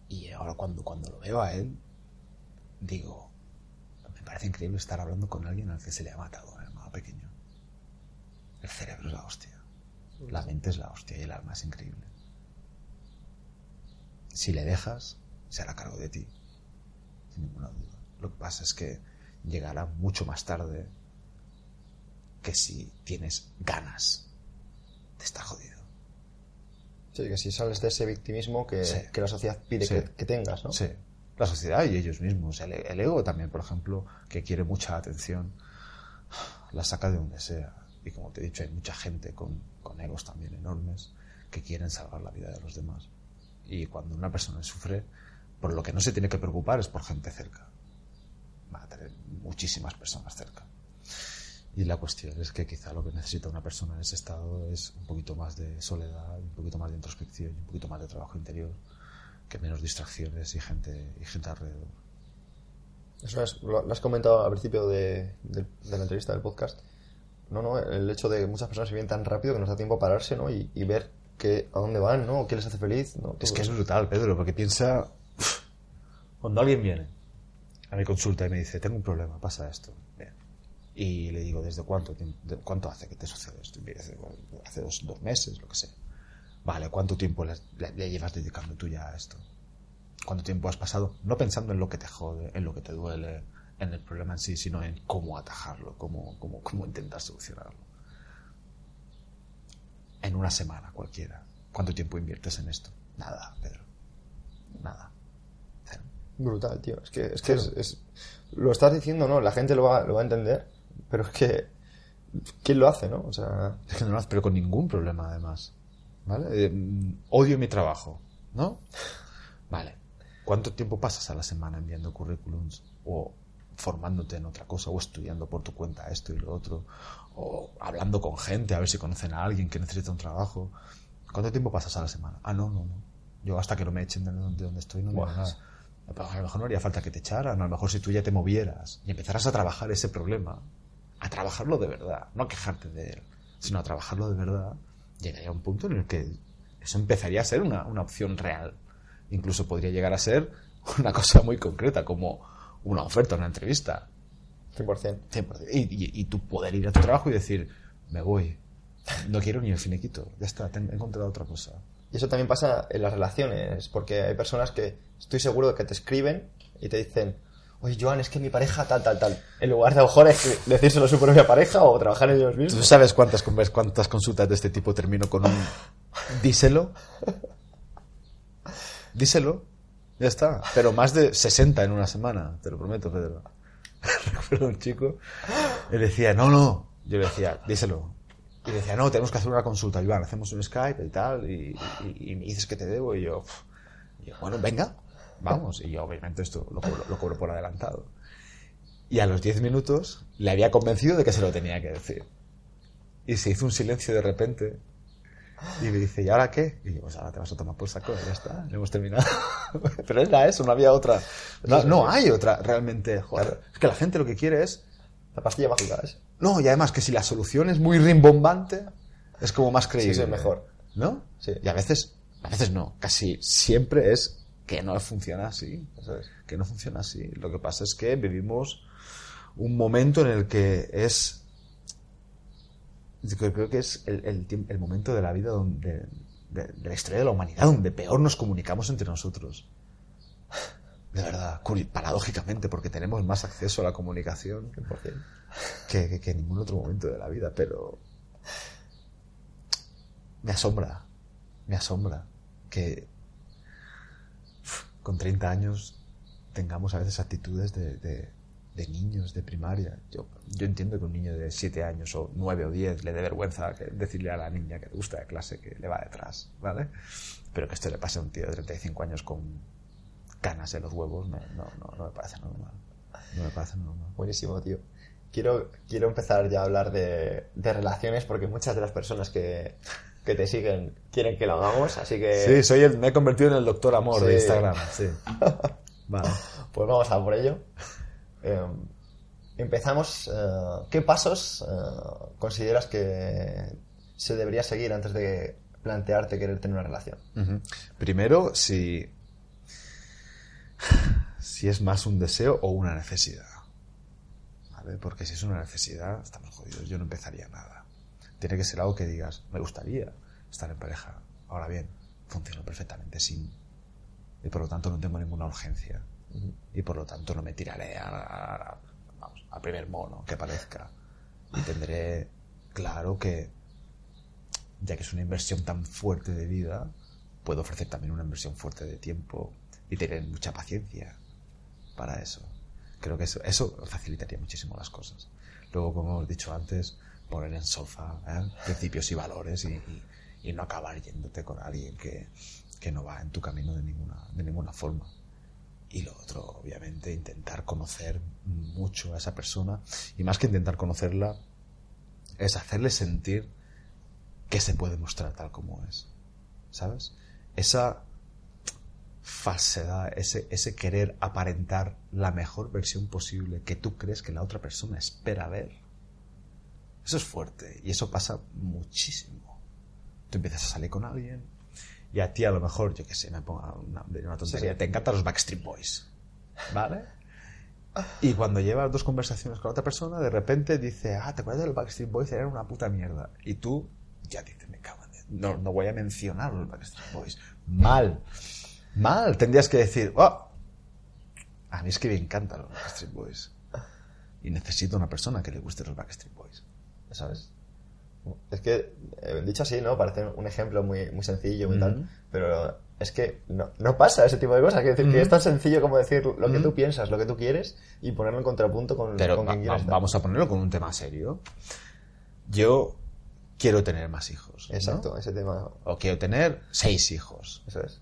y ahora cuando, cuando lo veo a él, digo, me parece increíble estar hablando con alguien al que se le ha matado un hermano pequeño. El cerebro es la hostia. La mente es la hostia y el alma es increíble. Si le dejas, se hará cargo de ti. Sin ninguna duda. Lo que pasa es que llegará mucho más tarde que si tienes ganas de estar jodido. Sí, que si sales de ese victimismo que, Sí. que la sociedad pide Sí. que, que tengas, ¿no? Sí. La sociedad y ellos mismos. El, el ego también, por ejemplo, que quiere mucha atención, la saca de donde sea. Y como te he dicho, hay mucha gente con, con egos también enormes que quieren salvar la vida de los demás. Y cuando una persona sufre, por lo que no se tiene que preocupar es por gente cerca. Va a tener muchísimas personas cerca. Y la cuestión es que quizá lo que necesita una persona en ese estado es un poquito más de soledad, un poquito más de introspección un poquito más de trabajo interior que menos distracciones y gente, y gente alrededor. Eso es, lo, has comentado al principio de, de- de la entrevista del podcast. No, no, el hecho de que muchas personas se vienen tan rápido que nos da tiempo a pararse, ¿no? Y, y ver que, a dónde van, ¿no? ¿Qué les hace feliz? ¿no? Es que es brutal, Pedro, porque piensa. Cuando alguien viene a mi consulta y me dice, tengo un problema, pasa esto. Y le digo, ¿desde cuánto de- cuánto hace que te sucede esto? Y me dice, "Bueno, hace dos, dos meses, lo que sea. Vale, ¿cuánto tiempo le llevas dedicando tú ya a esto? ¿Cuánto tiempo has pasado? No pensando en lo que te jode, en lo que te duele, en el problema en sí, sino en cómo atajarlo, cómo, cómo, cómo intentar solucionarlo. En una semana cualquiera. ¿Cuánto tiempo inviertes en esto? Nada, Pedro. Nada. Brutal, tío. Es que, es que es, es- Lo estás diciendo, ¿no? La gente lo va, lo va a entender, pero es que... ¿Quién lo hace, no? O sea... Es que no lo haces, pero con ningún problema, además. ¿Vale? Eh, mm, odio mi trabajo, ¿no? Vale. ¿Cuánto tiempo pasas a la semana enviando currículums? O formándote en otra cosa, o estudiando por tu cuenta esto y lo otro, o hablando con gente a ver si conocen a alguien que necesita un trabajo. ¿Cuánto tiempo pasas a la semana? Ah, no, no, no. Yo hasta que no me echen de donde estoy no me nada. A lo mejor no haría falta que te echaran, a lo mejor si tú ya te movieras y empezaras a trabajar ese problema, a trabajarlo de verdad, no a quejarte de él, sino a trabajarlo de verdad, llegaría un punto en el que eso empezaría a ser una, una opción real. Incluso podría llegar a ser una cosa muy concreta, como una oferta, una entrevista. 100%. 100%. Y, y, y tú poder ir a tu trabajo y decir, me voy, no quiero ni el finiquito, ya está, he encontrado otra cosa. Y eso también pasa en las relaciones, porque hay personas que estoy seguro de que te escriben y te dicen, oye, Joan, es que mi pareja tal, tal, tal. En lugar de a lo mejor decírselo a su propia pareja o trabajar en ellos ¿Tú mismos. sabes cuántas, cuántas consultas de este tipo termino con un díselo? Díselo. Ya está. Pero más de 60 en una semana, te lo prometo, Pedro. *laughs* Recuerdo un chico, él decía, no, no. Yo le decía, díselo. Y decía, no, tenemos que hacer una consulta, Iván, hacemos un Skype y tal, y, me dices que te debo. Y yo, bueno, venga, vamos. Y yo, obviamente, esto lo cobro, lo cobro por adelantado. Y a los 10 minutos le había convencido de que se lo tenía que decir. Y se hizo un silencio de repente. Y me dice, ¿y ahora qué? Y yo, pues ahora te vas a tomar por saco, ya está, ya hemos terminado. *laughs* Pero era eso, no había otra. No, no hay otra, realmente. Joder. Es que la gente lo que quiere es. La pastilla mágica es. No, y además que si la solución es muy rimbombante, es como más creíble. Sí, es mejor. ¿No? Sí. Y a veces, a veces no, casi siempre es que no funciona así. Que no funciona así. Lo que pasa es que vivimos un momento en el que es. Creo que es el, momento de la vida donde, de, de la historia de la humanidad donde peor nos comunicamos entre nosotros. De verdad, paradójicamente, porque tenemos más acceso a la comunicación 100%. que, que- en ningún otro momento de la vida, pero me asombra, me asombra que con 30 años tengamos a veces actitudes de, de- de niños de primaria. Yo, yo entiendo que un niño de 7 años o 9 o 10 le dé vergüenza decirle a la niña que le gusta de clase que le va detrás, ¿vale? Pero que esto le pase a un tío de 35 años con canas en los huevos no, no, no, no me parece normal. No me parece normal. Buenísimo, tío. Quiero, quiero empezar ya a hablar de, de relaciones porque muchas de las personas que, que te siguen quieren que lo hagamos, así que Sí, soy el, me he convertido en el doctor amor de. Instagram. Sí. *laughs* Vale. pues vamos a por ello. Eh, empezamos. eh, ¿Qué pasos eh, consideras que se debería seguir antes de plantearte querer tener una relación? Primero, si, si es más un deseo o una necesidad. ¿Vale? Porque si es una necesidad, estamos jodidos. Yo no empezaría nada. Tiene que ser algo que digas, me gustaría estar en pareja. Ahora bien, funciona perfectamente sin. Y por lo tanto no tengo ninguna urgencia. Y por lo tanto no me tiraré a, a- vamos, al primer mono que aparezca. Y tendré claro que ya que es una inversión tan fuerte de vida, puedo ofrecer también una inversión fuerte de tiempo y tener mucha paciencia para eso. Creo que eso, eso facilitaría muchísimo las cosas. Luego, como hemos dicho antes, poner en solfa ¿eh? principios y valores y, y- y no acabar yéndote con alguien que, que no va en tu camino de ninguna, de ninguna forma. Y lo otro, obviamente, intentar conocer mucho a esa persona y más que intentar conocerla, es hacerle sentir que se puede mostrar tal como es. ¿Sabes? Esa, falsedad, ese, ese querer aparentar la mejor versión posible que tú crees que la otra persona espera ver. Eso es fuerte y eso pasa muchísimo. Tú empiezas a salir con alguien y a ti a lo mejor, yo qué sé, me pongo una, una tontería, te encantan los Backstreet Boys. ¿Vale? *laughs* Y cuando llevas dos conversaciones con otra persona, de repente dice, ah, ¿te acuerdas del Backstreet Boys? Eran una puta mierda. Y tú ya dices, me cago en... No, no voy a mencionar los Backstreet Boys. Mal. Mal. Tendrías que decir, oh, a mí es que me encantan los Backstreet Boys. Y necesito una persona que le guste los Backstreet Boys. ¿Sabes? Es que, eh, dicho así, ¿no? Parece un ejemplo muy, muy sencillo, muy tal, pero es que no, no pasa ese tipo de cosas. Quiero decir, que es tan sencillo como decir lo que tú piensas, lo que tú quieres y ponerlo en contrapunto con, Pero con va- quien quieres. vamos a ponerlo con un tema serio. Yo quiero tener más hijos. ¿no? Exacto, ese tema. O quiero tener seis hijos. Eso es.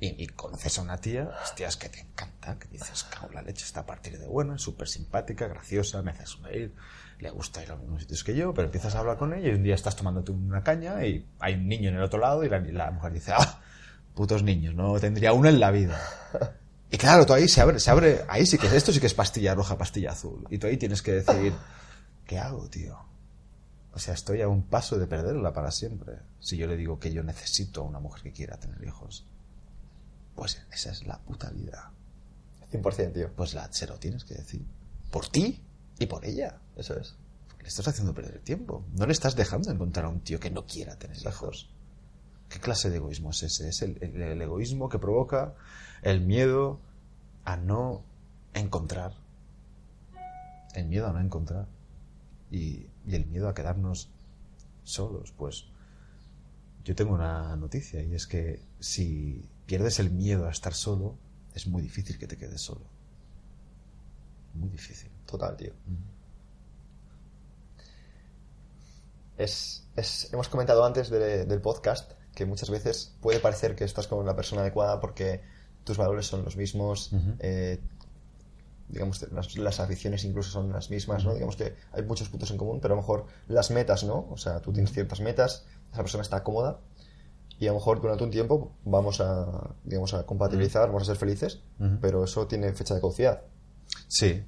Y, conoces a una tía, hostias, que te encanta, que dices, cago, la leche está a partir de buena, súper simpática, graciosa, me hace sonreír, le gusta ir a los mismos sitios que yo, pero empiezas a hablar con ella y un día estás tomándote una caña y hay un niño en el otro lado y la, la mujer dice, ah, putos niños, no tendría uno en la vida. Y claro, tú ahí se abre, se abre, ahí sí que es, esto sí que es pastilla roja, pastilla azul. Y tú ahí tienes que decir, ¿qué hago, tío? O sea, estoy a un paso de perderla para siempre. Si yo le digo que yo necesito a una mujer que quiera tener hijos. Pues esa es la puta vida. 100%, tío. Pues la, se lo tienes que decir. Por ti y por ella. Eso es. Porque le estás haciendo perder el tiempo. No le estás dejando encontrar a un tío que no quiera tener hijos. ¿Qué clase de egoísmo es ese? Es el, el- el egoísmo que provoca el miedo a no encontrar. El miedo a no encontrar. Y, y el miedo a quedarnos solos. Pues yo tengo una noticia y es que si pierdes el miedo a estar solo, es muy difícil que te quedes solo. Muy difícil. Total, tío. Es, es- hemos comentado antes de- del podcast que muchas veces puede parecer que estás con la persona adecuada porque tus valores son los mismos, eh, digamos, las, las aficiones incluso son las mismas, ¿no? Digamos que hay muchos puntos en común, pero a lo mejor las metas, ¿no? O sea, tú tienes ciertas metas, esa persona está cómoda y a lo mejor durante un tiempo vamos a, digamos, a compatibilizar, vamos a ser felices, pero eso tiene fecha de caducidad. Sí.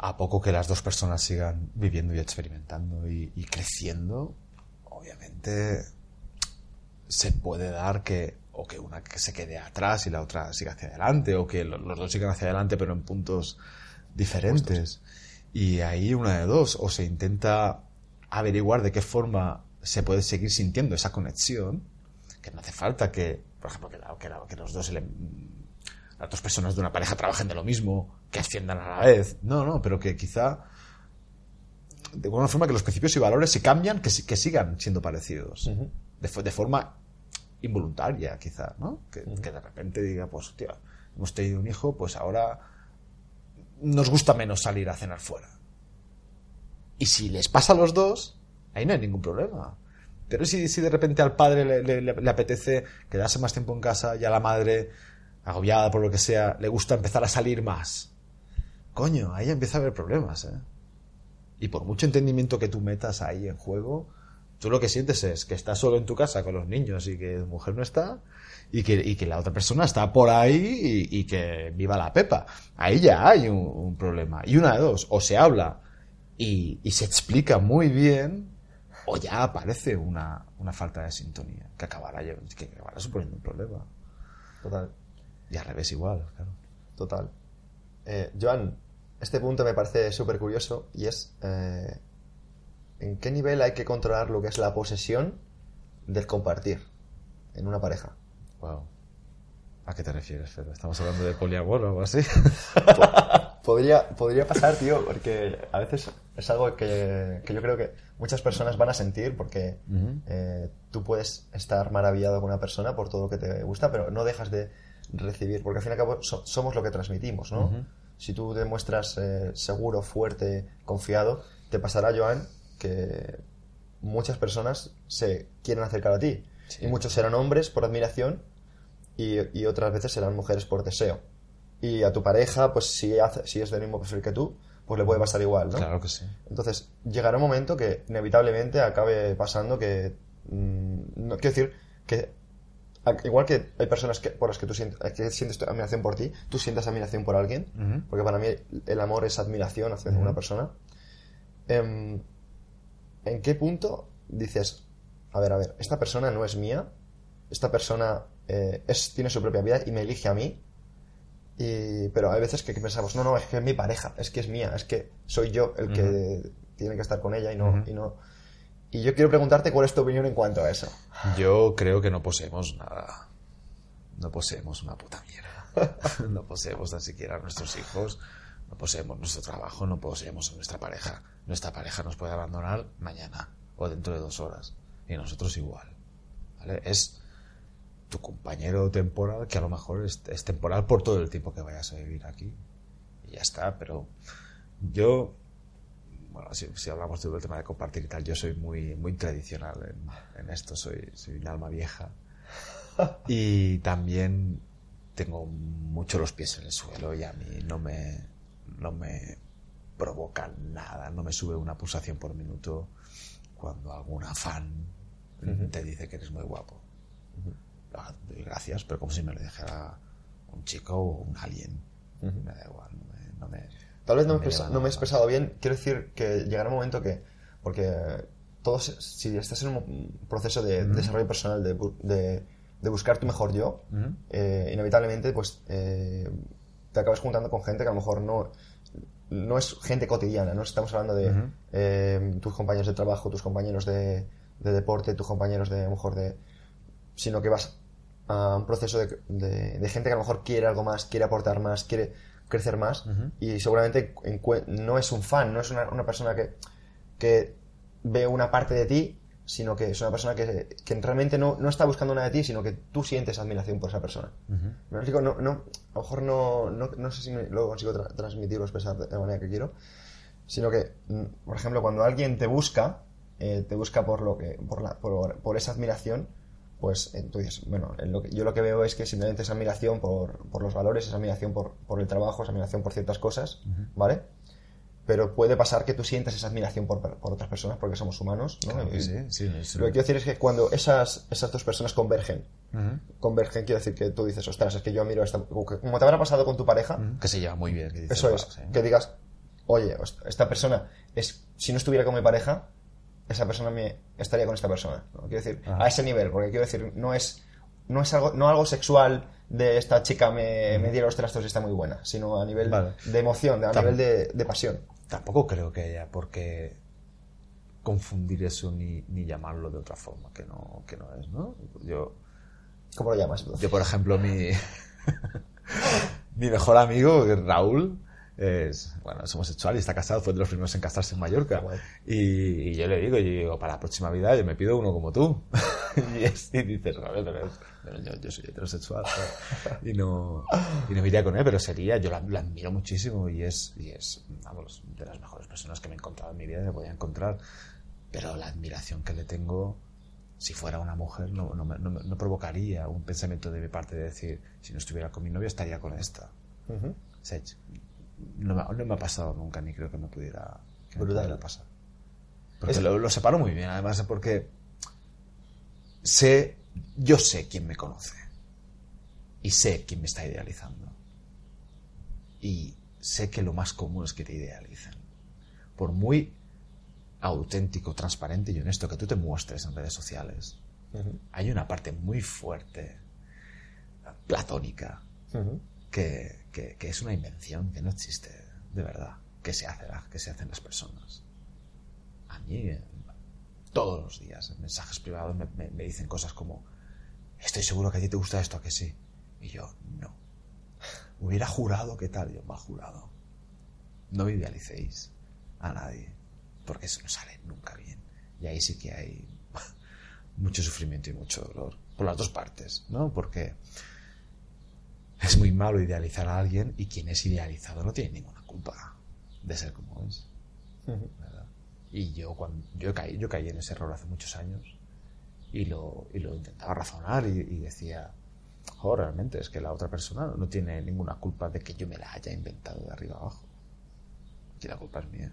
A poco que las dos personas sigan viviendo y experimentando y, y creciendo, obviamente se puede dar que o que una que se quede atrás y la otra siga hacia adelante o que lo- los dos sigan hacia adelante pero en puntos diferentes. Y ahí una de dos, o se intenta averiguar de qué forma se puede seguir sintiendo esa conexión, que no hace falta que, por ejemplo, que, la- que la- que los dos las dos personas de una pareja trabajen de lo mismo, que asciendan a la vez. No, no, pero que quizá de alguna forma que los principios y valores si cambian, que, que sigan siendo parecidos. de forma involuntaria, quizá, ¿no? Que, que de repente diga, pues, tío, hemos tenido un hijo, pues ahora nos gusta menos salir a cenar fuera. Y si les pasa a los dos, ahí no hay ningún problema. Pero si, si de repente al padre le, apetece quedarse más tiempo en casa y a la madre, agobiada por lo que sea, le gusta empezar a salir más, coño, ahí empieza a haber problemas, ¿eh? Y por mucho entendimiento que tú metas ahí en juego, tú lo que sientes es que estás solo en tu casa con los niños y que tu mujer no está y que, y que la otra persona está por ahí y, que viva la pepa. Ahí ya hay un, problema. Y una de dos, o se habla y se explica muy bien o ya aparece una, una falta de sintonía que acabará, que acabará suponiendo un problema. Total. Y al revés igual, claro. Total. Eh, Joan, este punto me parece súper curioso y es eh, en qué nivel hay que controlar lo que es la posesión del compartir en una pareja. Wow. ¿A qué te refieres, Pedro? ¿Estamos hablando de poliamor o algo así? *laughs* Podría, podría pasar, tío, porque a veces es algo que, que yo creo que muchas personas van a sentir porque eh, tú puedes estar maravillado con una persona por todo lo que te gusta, pero no dejas de recibir, porque al fin y al cabo so- somos lo que transmitimos, ¿no? Si tú te muestras eh, seguro, fuerte, confiado, te pasará, Joan, que muchas personas se quieren acercar a ti. Y muchos serán hombres por admiración y, y otras veces serán mujeres por deseo. Y a tu pareja, pues si, hace- si es del mismo perfil que tú, pues le puede pasar igual, ¿no? Claro que sí. Entonces, llegará un momento que inevitablemente acabe pasando que... mm, no, quiero decir que igual que hay personas que, por las que tú sientes, que sientes admiración por ti, tú sientas admiración por alguien, porque para mí el amor es admiración hacia una persona. Em, ¿En qué punto dices, a ver, a ver, esta persona no es mía, esta persona eh, es, tiene su propia vida y me elige a mí? Y, pero hay veces que, pensamos, no, no, es que es mi pareja, es que es mía, es que soy yo el que tiene que estar con ella y no, y no. Y yo quiero preguntarte cuál es tu opinión en cuanto a eso. Yo creo que no poseemos nada. No poseemos una puta mierda. *laughs* No poseemos tan siquiera a nuestros hijos, no poseemos nuestro trabajo, no poseemos a nuestra pareja. Nuestra pareja nos puede abandonar mañana o dentro de dos horas. Y nosotros igual. ¿Vale? Es tu compañero temporal que a lo mejor es, es temporal por todo el tiempo que vayas a vivir aquí. Y ya está, pero yo bueno, si, si hablamos del tema de compartir y tal, yo soy muy, muy tradicional en, en esto, soy, soy un alma vieja. *laughs* Y también tengo mucho los pies en el suelo y a mí no me, no me provoca nada, no me sube una pulsación por minuto cuando alguna fan te dice que eres muy guapo. Ah, doy Gracias, pero como si me lo dijera un chico o un alien. Me da igual, no me... No me Tal vez no, me, he no me expresado bien. Quiero decir que llegará un momento que, porque todos, si estás en un proceso de desarrollo personal, de, de buscar tu mejor yo, eh, inevitablemente pues eh, te acabas juntando con gente que a lo mejor no, no es gente cotidiana, no estamos hablando de eh, tus compañeros de trabajo, tus compañeros de, de deporte, tus compañeros de a lo mejor de sino que vas a un proceso de, de- de gente que a lo mejor quiere algo más, quiere aportar más, quiere crecer más y seguramente no es un fan, no es una, una persona que, que ve una parte de ti, sino que es una persona que, que realmente no, no está buscando nada de ti, sino que tú sientes admiración por esa persona. ¿Me explico? No, no, a lo mejor no, no, no sé si lo consigo tra- transmitir o expresar de la manera que quiero, sino que, mm, por ejemplo, cuando alguien te busca, eh, te busca por, lo que, por, la, por, por esa admiración, pues eh, tú dices, bueno, en lo que- yo lo que veo es que simplemente es admiración por, por los valores, es admiración por, por el trabajo, es admiración por ciertas cosas, ¿vale? Pero puede pasar que tú sientas esa admiración por, por otras personas porque somos humanos, ¿no? Claro que sí, sí, sí. Lo que quiero decir es que cuando esas, esas dos personas convergen, convergen quiere decir que tú dices, ostras, es que yo admiro a esta... Como te habrá pasado con tu pareja, Que se lleva muy bien. que dices, eso "Wow, es, sí". que digas, oye, esta persona, es si no estuviera con mi pareja, esa persona me estaría con esta persona. ¿no? Quiero decir, a ese nivel, porque quiero decir, no es, no es algo, no algo sexual de esta chica me, me diera los trastos y está muy buena, sino a nivel Vale. de emoción, a nivel de, de pasión. Tampoco creo que haya por qué confundir eso ni, ni llamarlo de otra forma que no, que no es, ¿no? Yo, ¿Cómo lo llamas? yo por ejemplo, mi, *laughs* mi mejor amigo, Raúl, es, bueno, es homosexual y está casado, fue de los primeros en casarse en Mallorca. Y, y yo le digo, yo digo, para la próxima vida yo me pido uno como tú. *laughs* y, es- y dices, "Joder, pero, pero yo, yo soy heterosexual. Y no, y no me iría con él, pero sería, yo la, la admiro muchísimo y es, y es, vamos, de las mejores personas que me he encontrado en mi vida, me voy a encontrar. Pero la admiración que le tengo, si fuera una mujer, no, no, no no provocaría un pensamiento de mi parte de decir, si no estuviera con mi novia, estaría con esta. O sea, no me, no me ha pasado nunca, ni creo que me pudiera, que me pudiera pasar. Porque Es- lo, lo separo muy bien, además, porque sé, yo sé quién me conoce. Y sé quién me está idealizando. Y sé que lo más común es que te idealicen. Por muy auténtico, transparente y honesto que tú te muestres en redes sociales, hay una parte muy fuerte, platónica. Que, que- es una invención, que no existe de verdad, que se hace, que se hacen las personas. A mí, eh, todos los días, en mensajes privados me dicen cosas como, estoy seguro que a ti te gusta esto, ¿a que sí? Y yo, no. *laughs* Hubiera jurado que tal, yo, mal jurado. No idealicéis a nadie, porque eso no sale nunca bien. Y ahí sí que hay *laughs* mucho sufrimiento y mucho dolor, por las dos partes, ¿no? Porque es muy malo idealizar a alguien y quien es idealizado no tiene ninguna culpa de ser como es. Y yo, cuando, yo, caí, yo caí en ese error hace muchos años y lo, y lo intentaba razonar y, y decía, jo, realmente es que la otra persona no tiene ninguna culpa de que yo me la haya inventado de arriba abajo. Aquí la culpa es mía.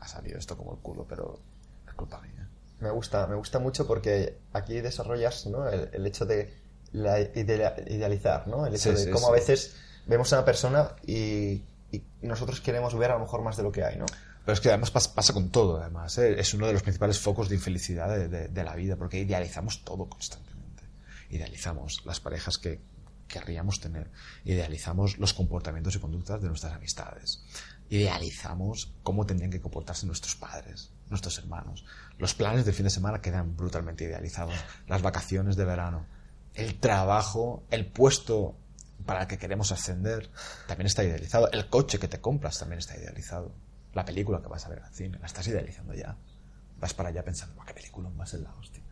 Ha salido esto como el culo, pero es culpa mía. Me gusta, me gusta mucho porque aquí desarrollas ¿no? el, el hecho de la idea- idealizar, ¿no? El hecho Sí, de sí, cómo sí. a veces vemos a una persona y, y nosotros queremos ver a lo mejor más de lo que hay, ¿no? Pero es que además pas- pasa con todo, además. ¿eh? Es uno de los principales focos de infelicidad de, de- de la vida, porque idealizamos todo constantemente. Idealizamos las parejas que querríamos tener. Idealizamos los comportamientos y conductas de nuestras amistades. Idealizamos cómo tendrían que comportarse nuestros padres, nuestros hermanos. Los planes de fin de semana quedan brutalmente idealizados. Las vacaciones de verano. El trabajo, el puesto para el que queremos ascender, también está idealizado. El coche que te compras también está idealizado. La película que vas a ver al cine, la estás idealizando ya. Vas para allá pensando, "Buah, qué película a ser la hostia.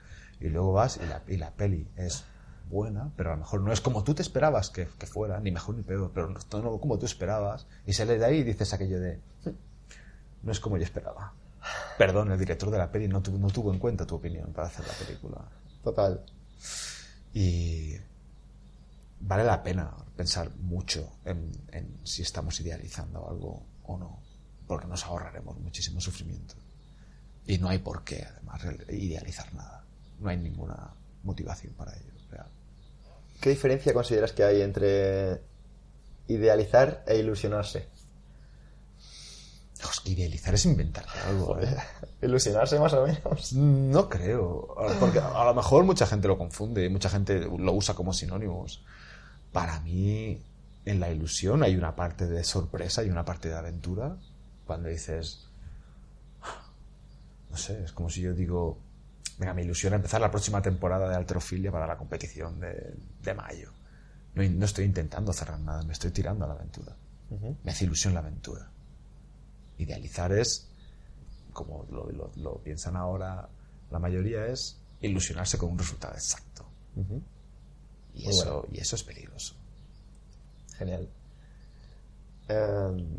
Y luego vas y la, y peli es buena, pero a lo mejor no es como tú te esperabas que, fuera, ni mejor ni peor, pero no, no como tú esperabas. Y sales de ahí y dices aquello de, "Hm, no es como yo esperaba. Perdón, el director de la peli no tuvo en cuenta tu opinión para hacer la película. Total. Y vale la pena pensar mucho en, en si estamos idealizando algo o no, porque nos ahorraremos muchísimo sufrimiento. Y no hay por qué, además, idealizar nada. No hay ninguna motivación para ello, real. ¿Qué diferencia consideras que hay entre idealizar e ilusionarse? Es que idealizar es inventarte algo. ¿eh? Ilusionarse más o menos. No creo, porque a lo mejor mucha gente lo confunde, mucha gente lo usa como sinónimos. Para mí, en la ilusión hay una parte de sorpresa y una parte de aventura. Cuando dices, no sé, es como si yo digo, venga, me ilusiona empezar la próxima temporada de Alterofilia para la competición de, de mayo. No, no estoy intentando cerrar nada, me estoy tirando a la aventura. Me hace ilusión la aventura. Idealizar es como lo, lo- lo piensan ahora la mayoría, es ilusionarse con un resultado exacto. Y, Muy eso, bueno. y eso es peligroso. Genial. Em,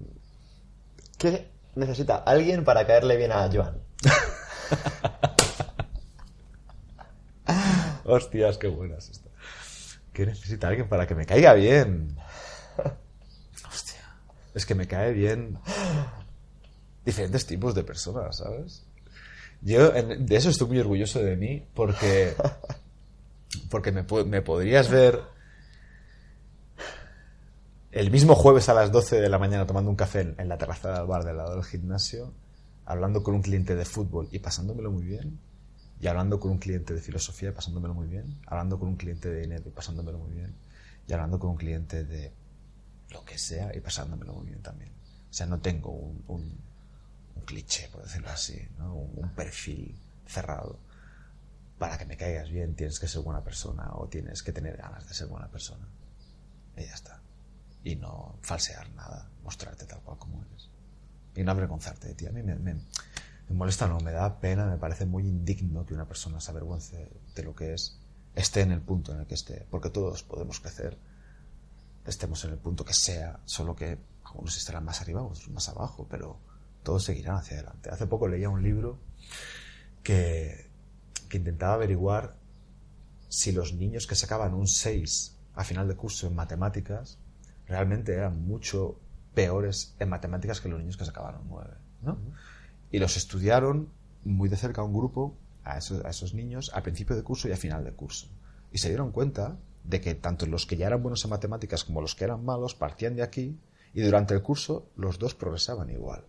¿Qué necesita alguien para caerle bien a Joan? *laughs* Hostias, qué buenas estas. ¿Qué necesita alguien para que me caiga bien? *laughs* Hostia. Es que me cae bien diferentes tipos de personas, ¿sabes? Yo en- de eso estoy muy orgulloso de mí porque *laughs* porque me, me podrías ver el mismo jueves a las 12 de la mañana tomando un café en, en la terraza del bar del lado del gimnasio, hablando con un cliente de fútbol y pasándomelo muy bien, y hablando con un cliente de filosofía y pasándomelo muy bien, hablando con un cliente de dinero y pasándomelo muy bien, y hablando con un cliente de lo que sea y pasándomelo muy bien también. O sea, no tengo un, un- un cliché, por decirlo así, un, perfil cerrado. Para que me caigas bien tienes que ser buena persona o tienes que tener ganas de ser buena persona. Y ya está. Y no falsear nada, mostrarte tal cual como eres. Y no avergonzarte de ti. A mí me, me- me molesta, no, me da pena, me parece muy indigno que una persona se avergüence de lo que es, esté en el punto en el que esté, porque todos podemos crecer, estemos en el punto que sea, solo que algunos estarán más arriba, otros más abajo, pero todos seguirán hacia adelante. Hace poco leía un libro que, que intentaba averiguar si los niños que sacaban un 6 a final de curso en matemáticas realmente eran mucho peores en matemáticas que los niños que sacaban un 9. ¿no? Y los estudiaron muy de cerca un grupo a esos, a esos niños al principio de curso y a final de curso. Y se dieron cuenta de que tanto los que ya eran buenos en matemáticas como los que eran malos partían de aquí y durante el curso los dos progresaban igual.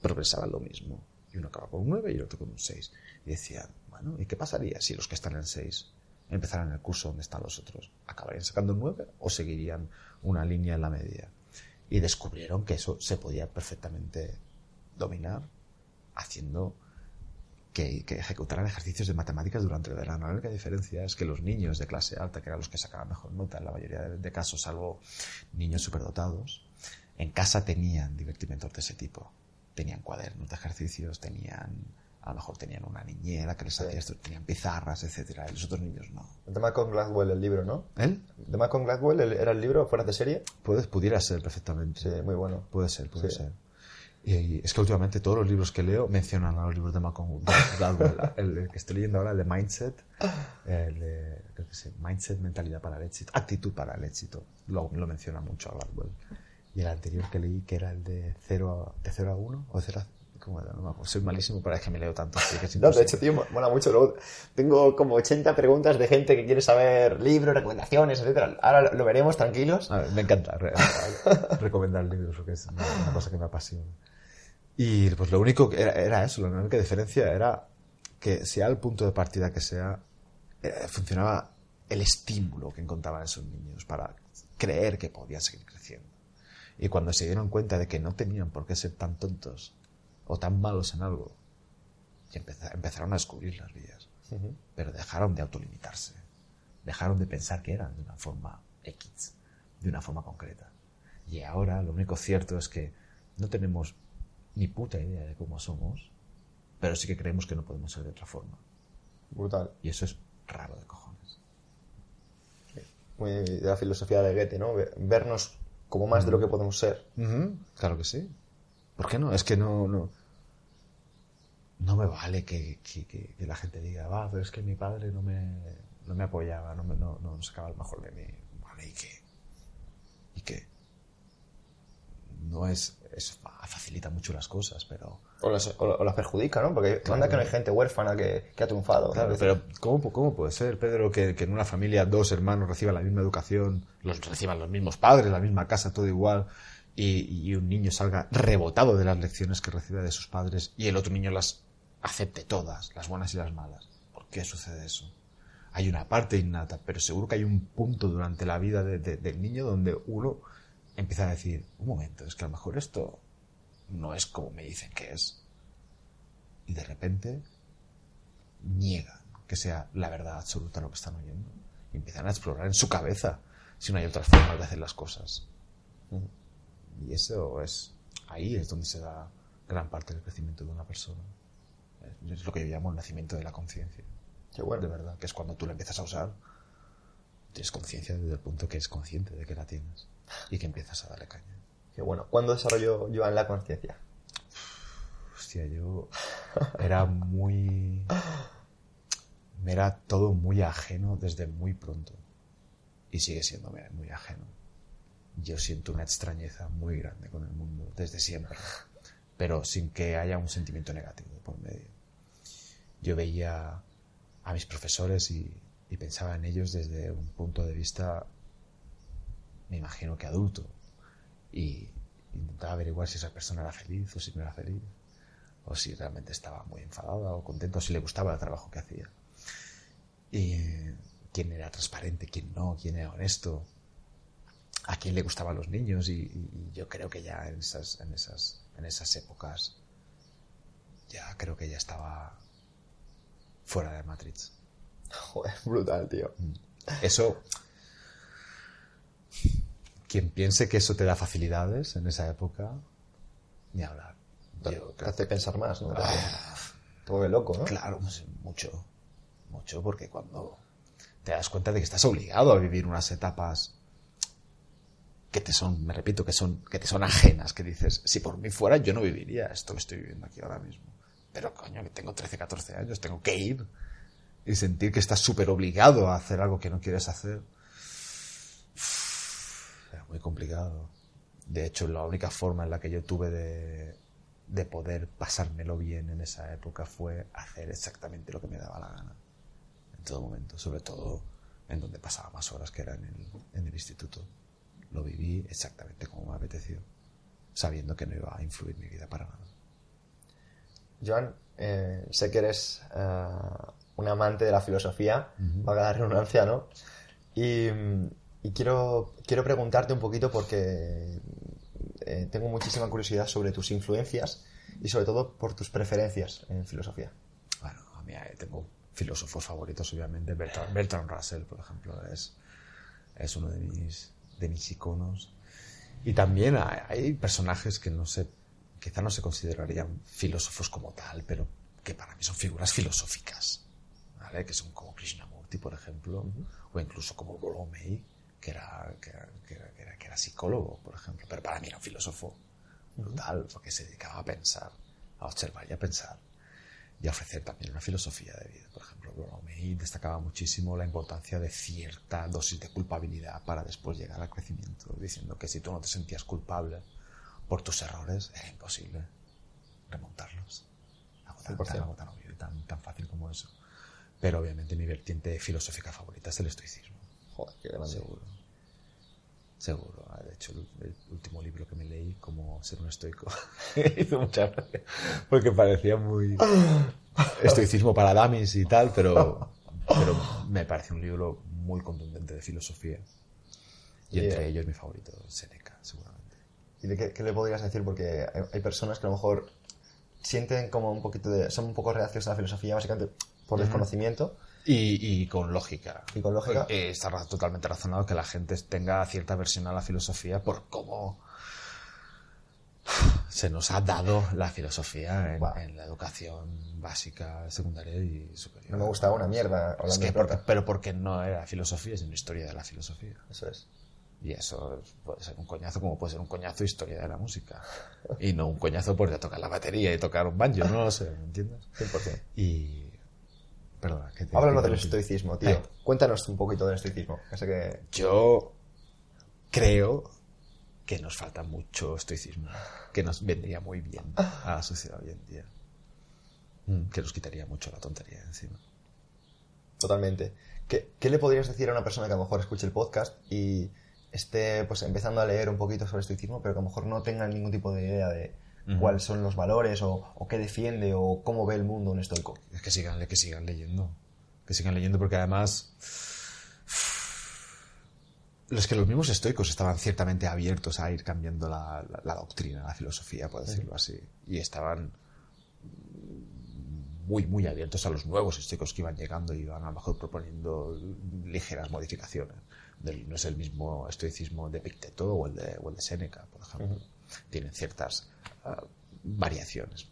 Progresaban lo mismo. Y uno acaba con un 9 y el otro con un 6. Y decían, bueno, ¿y qué pasaría si los que están en 6 empezaran el curso donde están los otros? ¿Acabarían sacando un 9 o seguirían una línea en la media? Y descubrieron que eso se podía perfectamente dominar haciendo que, ejecutaran ejercicios de matemáticas durante el verano. La única diferencia es que los niños de clase alta, que eran los que sacaban mejor nota en la mayoría de casos, salvo niños superdotados, en casa tenían divertimentos de ese tipo. Tenían cuadernos de ejercicios, tenían, a lo mejor tenían una niñera que les Sí. hacía esto, tenían pizarras, etcétera. Y los otros niños no. El de Malcolm Gladwell, el libro, ¿no? ¿Él? De Malcolm Gladwell el- era el libro fuera de serie. Puede, pudiera ser perfectamente. Sí, muy bueno. Puede ser, puede Sí. ser. Y, y es que últimamente todos los libros que leo mencionan a los libros de Malcolm *laughs* Gladwell. el, el que estoy leyendo ahora, el de Mindset, el de, creo que sí, Mindset, mentalidad para el éxito, actitud para el éxito, lo, lo menciona mucho a Gladwell. Y el anterior que leí, que era el de 0 a, de 0 a 1, o 0 a, acuerdo. Soy malísimo, pero es que me leo tanto. que *laughs* No, de hecho, tío, mola mucho. Luego tengo como 80 preguntas de gente que quiere saber libros, recomendaciones, etcétera. Ahora lo, veremos tranquilos. A ver, me encanta re- *laughs* recomendar libros porque es una, una cosa que me apasiona. Y pues lo único que era, era eso, la única diferencia era que sea el punto de partida que sea, eh, funcionaba el estímulo que encontraban esos niños para creer que podían seguir creciendo. Y cuando se dieron cuenta de que no tenían por qué ser tan tontos o tan malos en algo, y empeza- empezaron a descubrir las vías. Pero dejaron de autolimitarse. Dejaron de pensar que eran de una forma X, de una forma concreta. Y ahora lo único cierto es que no tenemos ni puta idea de cómo somos, pero sí que creemos que no podemos ser de otra forma. Brutal. Y eso es raro de cojones. Muy de la filosofía de Goethe, ¿no? Ve- Vernos como más de lo que podemos ser. Claro que sí. ¿Por qué no? Es que no, no, no me vale que, que- que- que la gente diga, va, pero es que mi padre no me, no me apoyaba, no, me, no, no sacaba el mejor de mí. Vale, ¿y qué? ¿Y qué? No es, es fa- facilita mucho las cosas, pero... O las, o, o las perjudica, ¿no? Porque anda que no hay gente huérfana que, que ha triunfado. Claro, pero ¿cómo, cómo puede ser, Pedro, que, que en una familia dos hermanos reciban la misma educación, los reciban los mismos padres, la misma casa, todo igual, y, y un niño salga rebotado de las lecciones que recibe de sus padres y el otro niño las acepte todas, las buenas y las malas? ¿Por qué sucede eso? Hay una parte innata, pero seguro que hay un punto durante la vida de- de- del niño donde uno empieza a decir, un momento, es que a lo mejor esto no es como me dicen que es. Y de repente niegan que sea la verdad absoluta lo que están oyendo. Y empiezan a explorar en su cabeza si no hay otras formas de hacer las cosas. Y eso es, ahí es donde se da gran parte del crecimiento de una persona. Es lo que yo llamo el nacimiento de la conciencia. Qué bueno. De verdad, que es cuando tú la empiezas a usar, tienes conciencia desde el punto que es consciente de que la tienes y que empiezas a darle caña. Qué bueno. ¿Cuándo desarrolló Joan la conciencia? Hostia, yo era muy... Me era todo muy ajeno desde muy pronto. Y sigue siendo muy ajeno. Yo siento una extrañeza muy grande con el mundo desde siempre. Pero sin que haya un sentimiento negativo por medio. Yo veía a mis profesores y, y pensaba en ellos desde un punto de vista, me imagino que adulto. Y intentaba averiguar si esa persona era feliz o si no era feliz o si realmente estaba muy enfadada o contenta, o si le gustaba el trabajo que hacía. Y quién era transparente, quién no, quién era honesto, a quién le gustaban los niños, y, y yo creo que ya en esas, en esas, en esas épocas, ya creo que ya estaba fuera de Matrix. Joder, brutal, tío. Eso, quien piense que eso te da facilidades en esa época, ni hablar. Yo Te hace pensar más, ¿no? Te, te vuelve loco, ¿no? Claro, pues, mucho. Mucho, porque cuando te das cuenta de que estás obligado a vivir unas etapas que te son, me repito, que son, que te son ajenas, que dices, si por mí fuera yo no viviría esto que estoy viviendo aquí ahora mismo. Pero coño, que tengo 13, 14 años, tengo que ir y sentir que estás súper obligado a hacer algo que no quieres hacer. Muy complicado. De hecho, la única forma en la que yo tuve de, de poder pasármelo bien en esa época fue hacer exactamente lo que me daba la gana. En todo momento, sobre todo en donde pasaba más horas, que era en el, en el instituto. Lo viví exactamente como me apeteció, sabiendo que no iba a influir mi vida para nada. Joan, eh, sé que eres eh, un amante de la filosofía, valga la redundancia, ¿no? Y, y quiero, quiero preguntarte un poquito porque eh, tengo muchísima curiosidad sobre tus influencias y sobre todo por tus preferencias en filosofía. Bueno, a mí eh, tengo filósofos favoritos, obviamente. Bertrand, Bertrand Russell, por ejemplo, es, es uno de mis, de mis iconos. Y también hay, hay personajes que no sé, quizá no se considerarían filósofos como tal, pero que para mí son figuras filosóficas, ¿vale? Que son como Krishnamurti, por ejemplo, o incluso como Rollo May, que era, que, era, que, era, que, era, psicólogo, por ejemplo, pero para mí era un filósofo brutal, porque se dedicaba a pensar, a observar y a pensar y a ofrecer también una filosofía de vida. Por ejemplo, Bromey destacaba muchísimo la importancia de cierta dosis de culpabilidad para después llegar al crecimiento, diciendo que si tú no te sentías culpable por tus errores, era imposible. remontarlos. Algo tan, tan, algo tan obvio y tan, tan fácil como eso. Pero obviamente mi vertiente filosófica favorita es el estoicismo. Joder, qué grande. Seguro. Seguro. Ah, De hecho, el, último libro que me leí, Cómo ser un estoico, *laughs* hizo mucha gracia. Porque parecía muy *laughs* estoicismo para damis y tal, pero, pero me parece un libro muy contundente de filosofía. Y Y, entre eh, ellos mi favorito, Seneca, seguramente. ¿Y de qué, qué le podrías decir? Porque hay, hay personas que a lo mejor sienten como un poquito de... Son un poco reacios a la filosofía, básicamente por desconocimiento. Y, y con lógica. Y con lógica. Eh, está totalmente razonado que la gente tenga cierta aversión a la filosofía por cómo se nos ha dado la filosofía en, Buah. en la educación básica, secundaria y superior. No me gusta una mierda Es que porque- pero porque no era filosofía, sino historia de la filosofía. Eso es. Y eso puede ser un coñazo como puede ser un coñazo historia de la música. Y no un coñazo por tocar la batería y tocar un banjo, no lo sé, ¿me entiendes? *laughs* 100%. Y... Perdona, que te... Háblanos del estoicismo, tío. Eh. Cuéntanos un poquito del estoicismo. Que. Yo creo que nos falta mucho estoicismo, que nos vendría muy bien a la sociedad hoy en día. Mm, Que nos quitaría mucho la tontería encima. Totalmente. ¿Qué, qué le podrías decir a una persona que a lo mejor escuche el podcast y esté pues empezando a leer un poquito sobre estoicismo, pero que a lo mejor no tenga ningún tipo de idea de Cuáles son los valores o, o qué defiende o cómo ve el mundo un estoico? Es que sigan, que sigan leyendo. Que sigan leyendo porque además... *sighs* Los que los mismos estoicos estaban ciertamente abiertos a ir cambiando la, la- la doctrina, la filosofía, por decirlo así. Y estaban muy, muy abiertos a los nuevos estoicos que iban llegando y iban a lo mejor proponiendo ligeras modificaciones. Del- no es el mismo estoicismo de Epicteto o el de, o el de Séneca, por ejemplo. Tienen ciertas ah, variaciones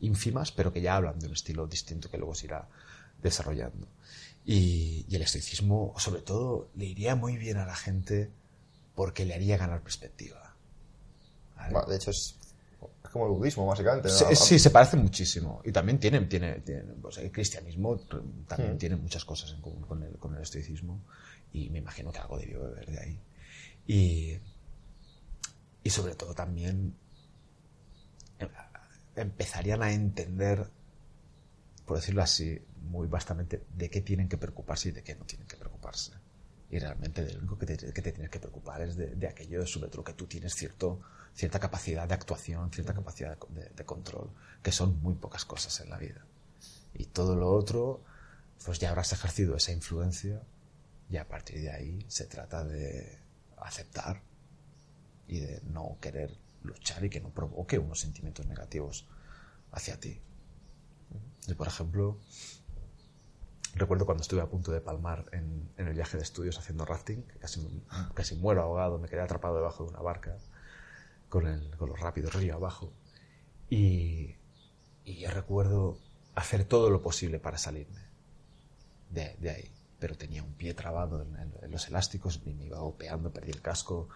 ínfimas, pero que ya hablan de un estilo distinto que luego se irá desarrollando. Y, y el estoicismo, sobre todo, le iría muy bien a la gente porque le haría ganar perspectiva. ¿vale? Bueno, de hecho es, es como el budismo, básicamente. ¿no? Sí, sí, se parece muchísimo. Y también tiene, tiene, tiene pues, el cristianismo también Mm. tiene muchas cosas en común con el, con el estoicismo. Y me imagino que algo debió beber de ahí. Y, y sobre todo también em- empezarían a entender, por decirlo así, muy vastamente, de qué tienen que preocuparse y de qué no tienen que preocuparse. Y realmente lo único que te, que te tienes que preocupar es de, de aquello sobre lo que tú tienes cierto, cierta capacidad de actuación, cierta capacidad de control, que son muy pocas cosas en la vida. Y todo lo otro, pues ya habrás ejercido esa influencia y a partir de ahí se trata de aceptar y de no querer luchar y que no provoque unos sentimientos negativos hacia ti. Yo, por ejemplo, recuerdo cuando estuve a punto de palmar en, en el viaje de estudios haciendo rafting, casi, casi muero ahogado, me quedé atrapado debajo de una barca con, el, con los rápidos río abajo. Y, y yo recuerdo hacer todo lo posible para salirme de, de ahí. Pero tenía un pie trabado en, en- en los elásticos y me iba golpeando, perdí el casco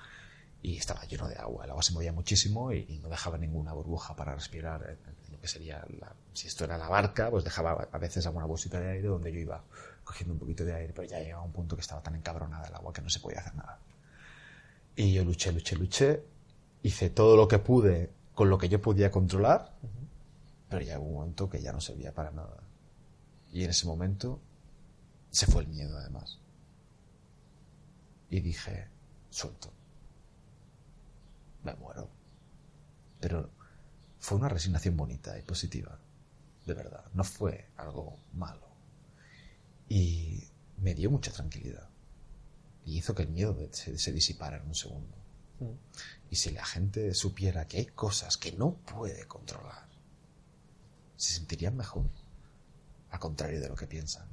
y estaba lleno de agua. El agua se movía muchísimo y, y no dejaba ninguna burbuja para respirar. en- en lo que sería, la- si esto era la barca, pues dejaba a veces alguna bolsita de aire donde yo iba cogiendo un poquito de aire, pero ya llegaba un punto que estaba tan encabronada el agua que no se podía hacer nada. Y yo luché, luché, luché, hice todo lo que pude con lo que yo podía controlar, pero hubo un momento que ya no servía para nada. Y en ese momento se fue el miedo además. Y dije, suelto. Me muero. Pero fue una resignación bonita y positiva, de verdad. No fue algo malo. Y me dio mucha tranquilidad. Y hizo que el miedo se, se disipara en un segundo. Y si la gente supiera que hay cosas que no puede controlar, se sentirían mejor. Al contrario de lo que piensan,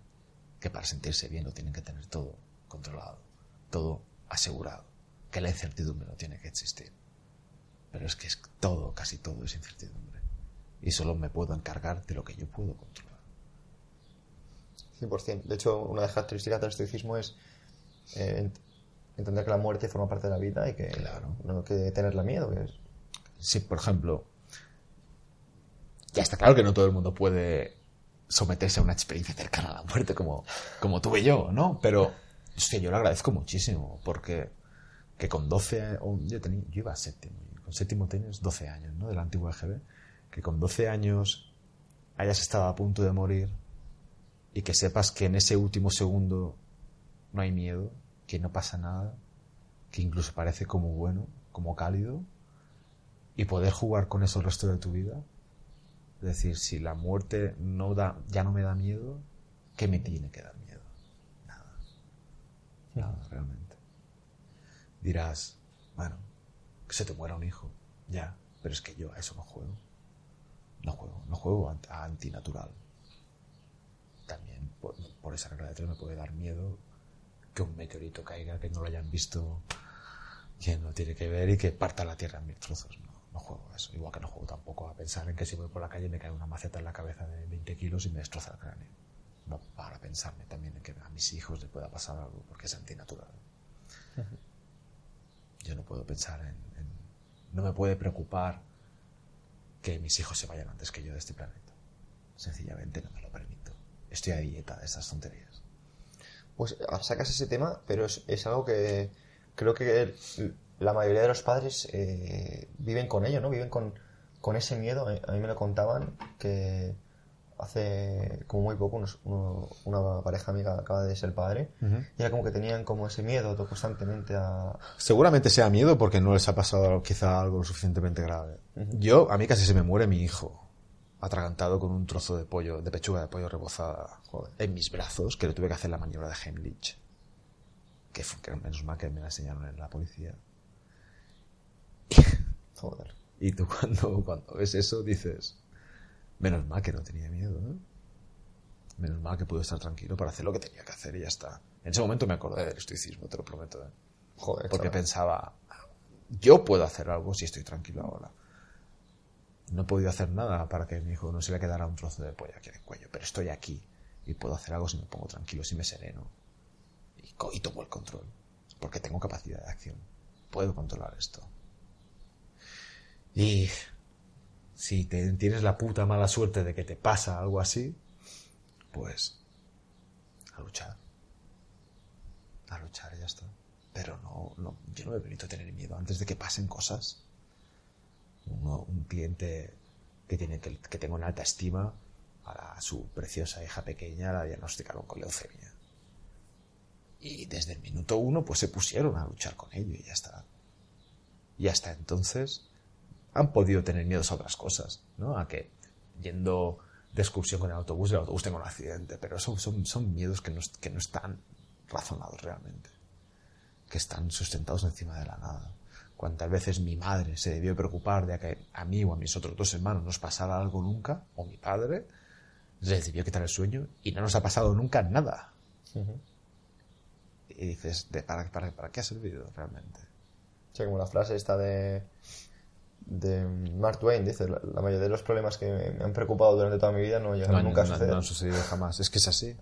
que para sentirse bien lo tienen que tener todo controlado, todo asegurado, que la incertidumbre no tiene que existir. Pero es que es todo, casi todo es incertidumbre. Y solo me puedo encargar de lo que yo puedo controlar. 100%. De hecho, una de las características del estoicismo es eh, ent- entender que la muerte forma parte de la vida y que Claro. no hay que tenerle miedo. Que es, Si, por ejemplo, ya está claro que no todo el mundo puede someterse a una experiencia cercana a la muerte como, como tuve yo, ¿no? Pero es que yo lo agradezco muchísimo porque que con 12, o yo, tenía, yo iba a séptimo, con séptimo tienes 12 años, ¿no? Del antiguo EGB. que con 12 años hayas estado a punto de morir y que sepas que en ese último segundo no hay miedo, que no pasa nada, que incluso parece como bueno, como cálido, y poder jugar con eso el resto de tu vida. Es decir, si la muerte no da, ya no me da miedo, ¿qué me tiene que dar miedo? Nada. Nada, realmente. Dirás, bueno, que se te muera un hijo, ya, pero es que yo a eso no juego. No juego, no juego a antinatural. También por, por esa regla de tres me puede dar miedo que un meteorito caiga, que no lo hayan visto, que no tiene que ver y que parta la Tierra en mil trozos. No, no juego a eso. Igual que no juego tampoco a pensar en que si voy por la calle me cae una maceta en la cabeza de 20 kilos y me destroza el cráneo. No para pensarme también en que a mis hijos les pueda pasar algo porque es antinatural. Yo no puedo pensar en, en, No me puede preocupar que mis hijos se vayan antes que yo de este planeta. Sencillamente no me lo permito. Estoy a dieta de esas tonterías. Pues sacas ese tema, pero es, es algo que creo que la mayoría de los padres eh, viven con ello, ¿no? Viven con, con ese miedo. A mí me lo contaban que hace como muy poco unos, uno, una pareja amiga acaba de ser padre uh -huh. y era como que tenían como ese miedo constantemente a... Seguramente sea miedo porque no les ha pasado quizá algo suficientemente grave. Uh -huh. Yo, a mí casi se me muere mi hijo atragantado con un trozo de pollo, de pechuga de pollo rebozada Joder. en mis brazos, que le tuve que hacer la maniobra de Heimlich. Que, fue, que menos mal que me la enseñaron en la policía. *laughs* Joder. Y tú cuando, cuando ves eso dices, menos mal que no tenía miedo, ¿no? Menos mal que pude estar tranquilo para hacer lo que tenía que hacer y ya está. En ese momento me acordé del estoicismo, te lo prometo. ¿eh? Joder, Porque pensaba, yo puedo hacer algo si estoy tranquilo ahora. No he podido hacer nada para que mi hijo no se le quedara un trozo de pollo aquí en el cuello, pero estoy aquí y puedo hacer algo si me pongo tranquilo, si me sereno y, y tomo el control, porque tengo capacidad de acción. Puedo controlar esto. Y si te, tienes la puta mala suerte de que te pasa algo así, pues a luchar. A luchar ya está. Pero no, no, yo no me permito tener miedo antes de que pasen cosas. Un cliente que, tiene, que, que tengo en alta estima, a, su preciosa hija pequeña la diagnosticaron con leucemia. Y desde el minuto uno pues se pusieron a luchar con ello y ya está. Y hasta entonces han podido tener miedos a otras cosas, ¿no? A que yendo de excursión con el autobús, el autobús tenga un accidente, pero son, son, son miedos que no, que no están razonados realmente, que están sustentados encima de la nada. Cuántas veces mi madre se debió preocupar de que a mí o a mis otros dos hermanos nos pasara algo nunca, o mi padre, les debió quitar el sueño y no nos ha pasado nunca nada. Uh -huh. Y dices, ¿de para, para, ¿para qué ha servido realmente? O sea, como la frase esta de de Mark Twain dice la, la, mayoría de los problemas que me han preocupado durante toda mi vida no llegaron no, nunca no, a suceder no han sucedido jamás. Es que es así.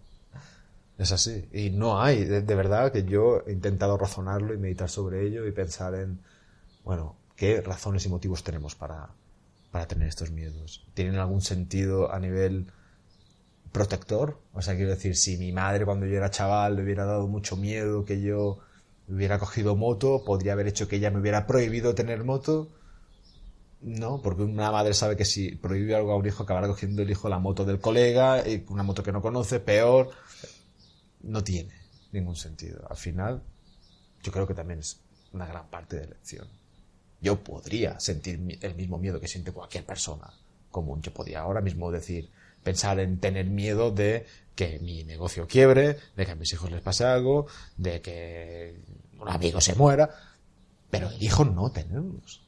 Es así. Y no hay de, de, verdad que yo he intentado razonarlo y meditar sobre ello y pensar en bueno qué razones y motivos tenemos para para tener estos miedos tienen algún sentido a nivel protector o sea quiero decir si mi madre cuando yo era chaval le hubiera dado mucho miedo que yo hubiera cogido moto podría haber hecho que ella me hubiera prohibido tener moto no, porque una madre sabe que si prohíbe algo a un hijo acabará cogiendo el hijo la moto del colega, una moto que no conoce, peor. No tiene ningún sentido. Al final, yo creo que también es una gran parte de elección. Yo podría sentir el mismo miedo que siente cualquier persona común. Yo podría ahora mismo decir, pensar en tener miedo de que mi negocio quiebre, de que a mis hijos les pase algo, de que un amigo se muera, pero elijo no tenerlos.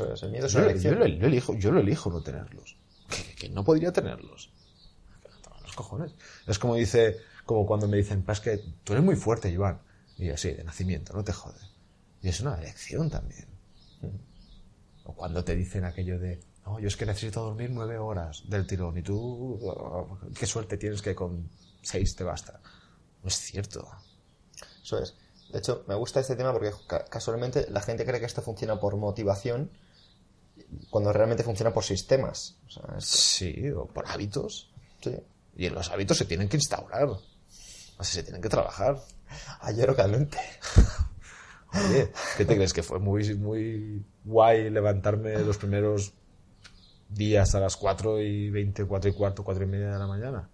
El miedo es yo, una elección. Yo lo, elijo, yo lo elijo no tenerlos. Que, que no podría tenerlos. Los cojones. Es como dice, como cuando me dicen, es que tú eres muy fuerte, Joan. Y yo, sí, de nacimiento, no te jode. Y es una elección también. O cuando te dicen aquello de, no, yo es que necesito dormir nueve horas del tirón y tú, oh, qué suerte tienes que con seis te basta. No es cierto. Eso es. De hecho, me gusta este tema porque casualmente la gente cree que esto funciona por motivación cuando realmente funciona por sistemas. O sea, esto... Sí, o por hábitos. Sí. Y los hábitos se tienen que instaurar. Así se tienen que trabajar. Ayer o caliente. Oye, ¿qué te crees? Que fue muy, muy guay levantarme los primeros días a las 4 y 20, 4 y cuarto, 4 y media de la mañana.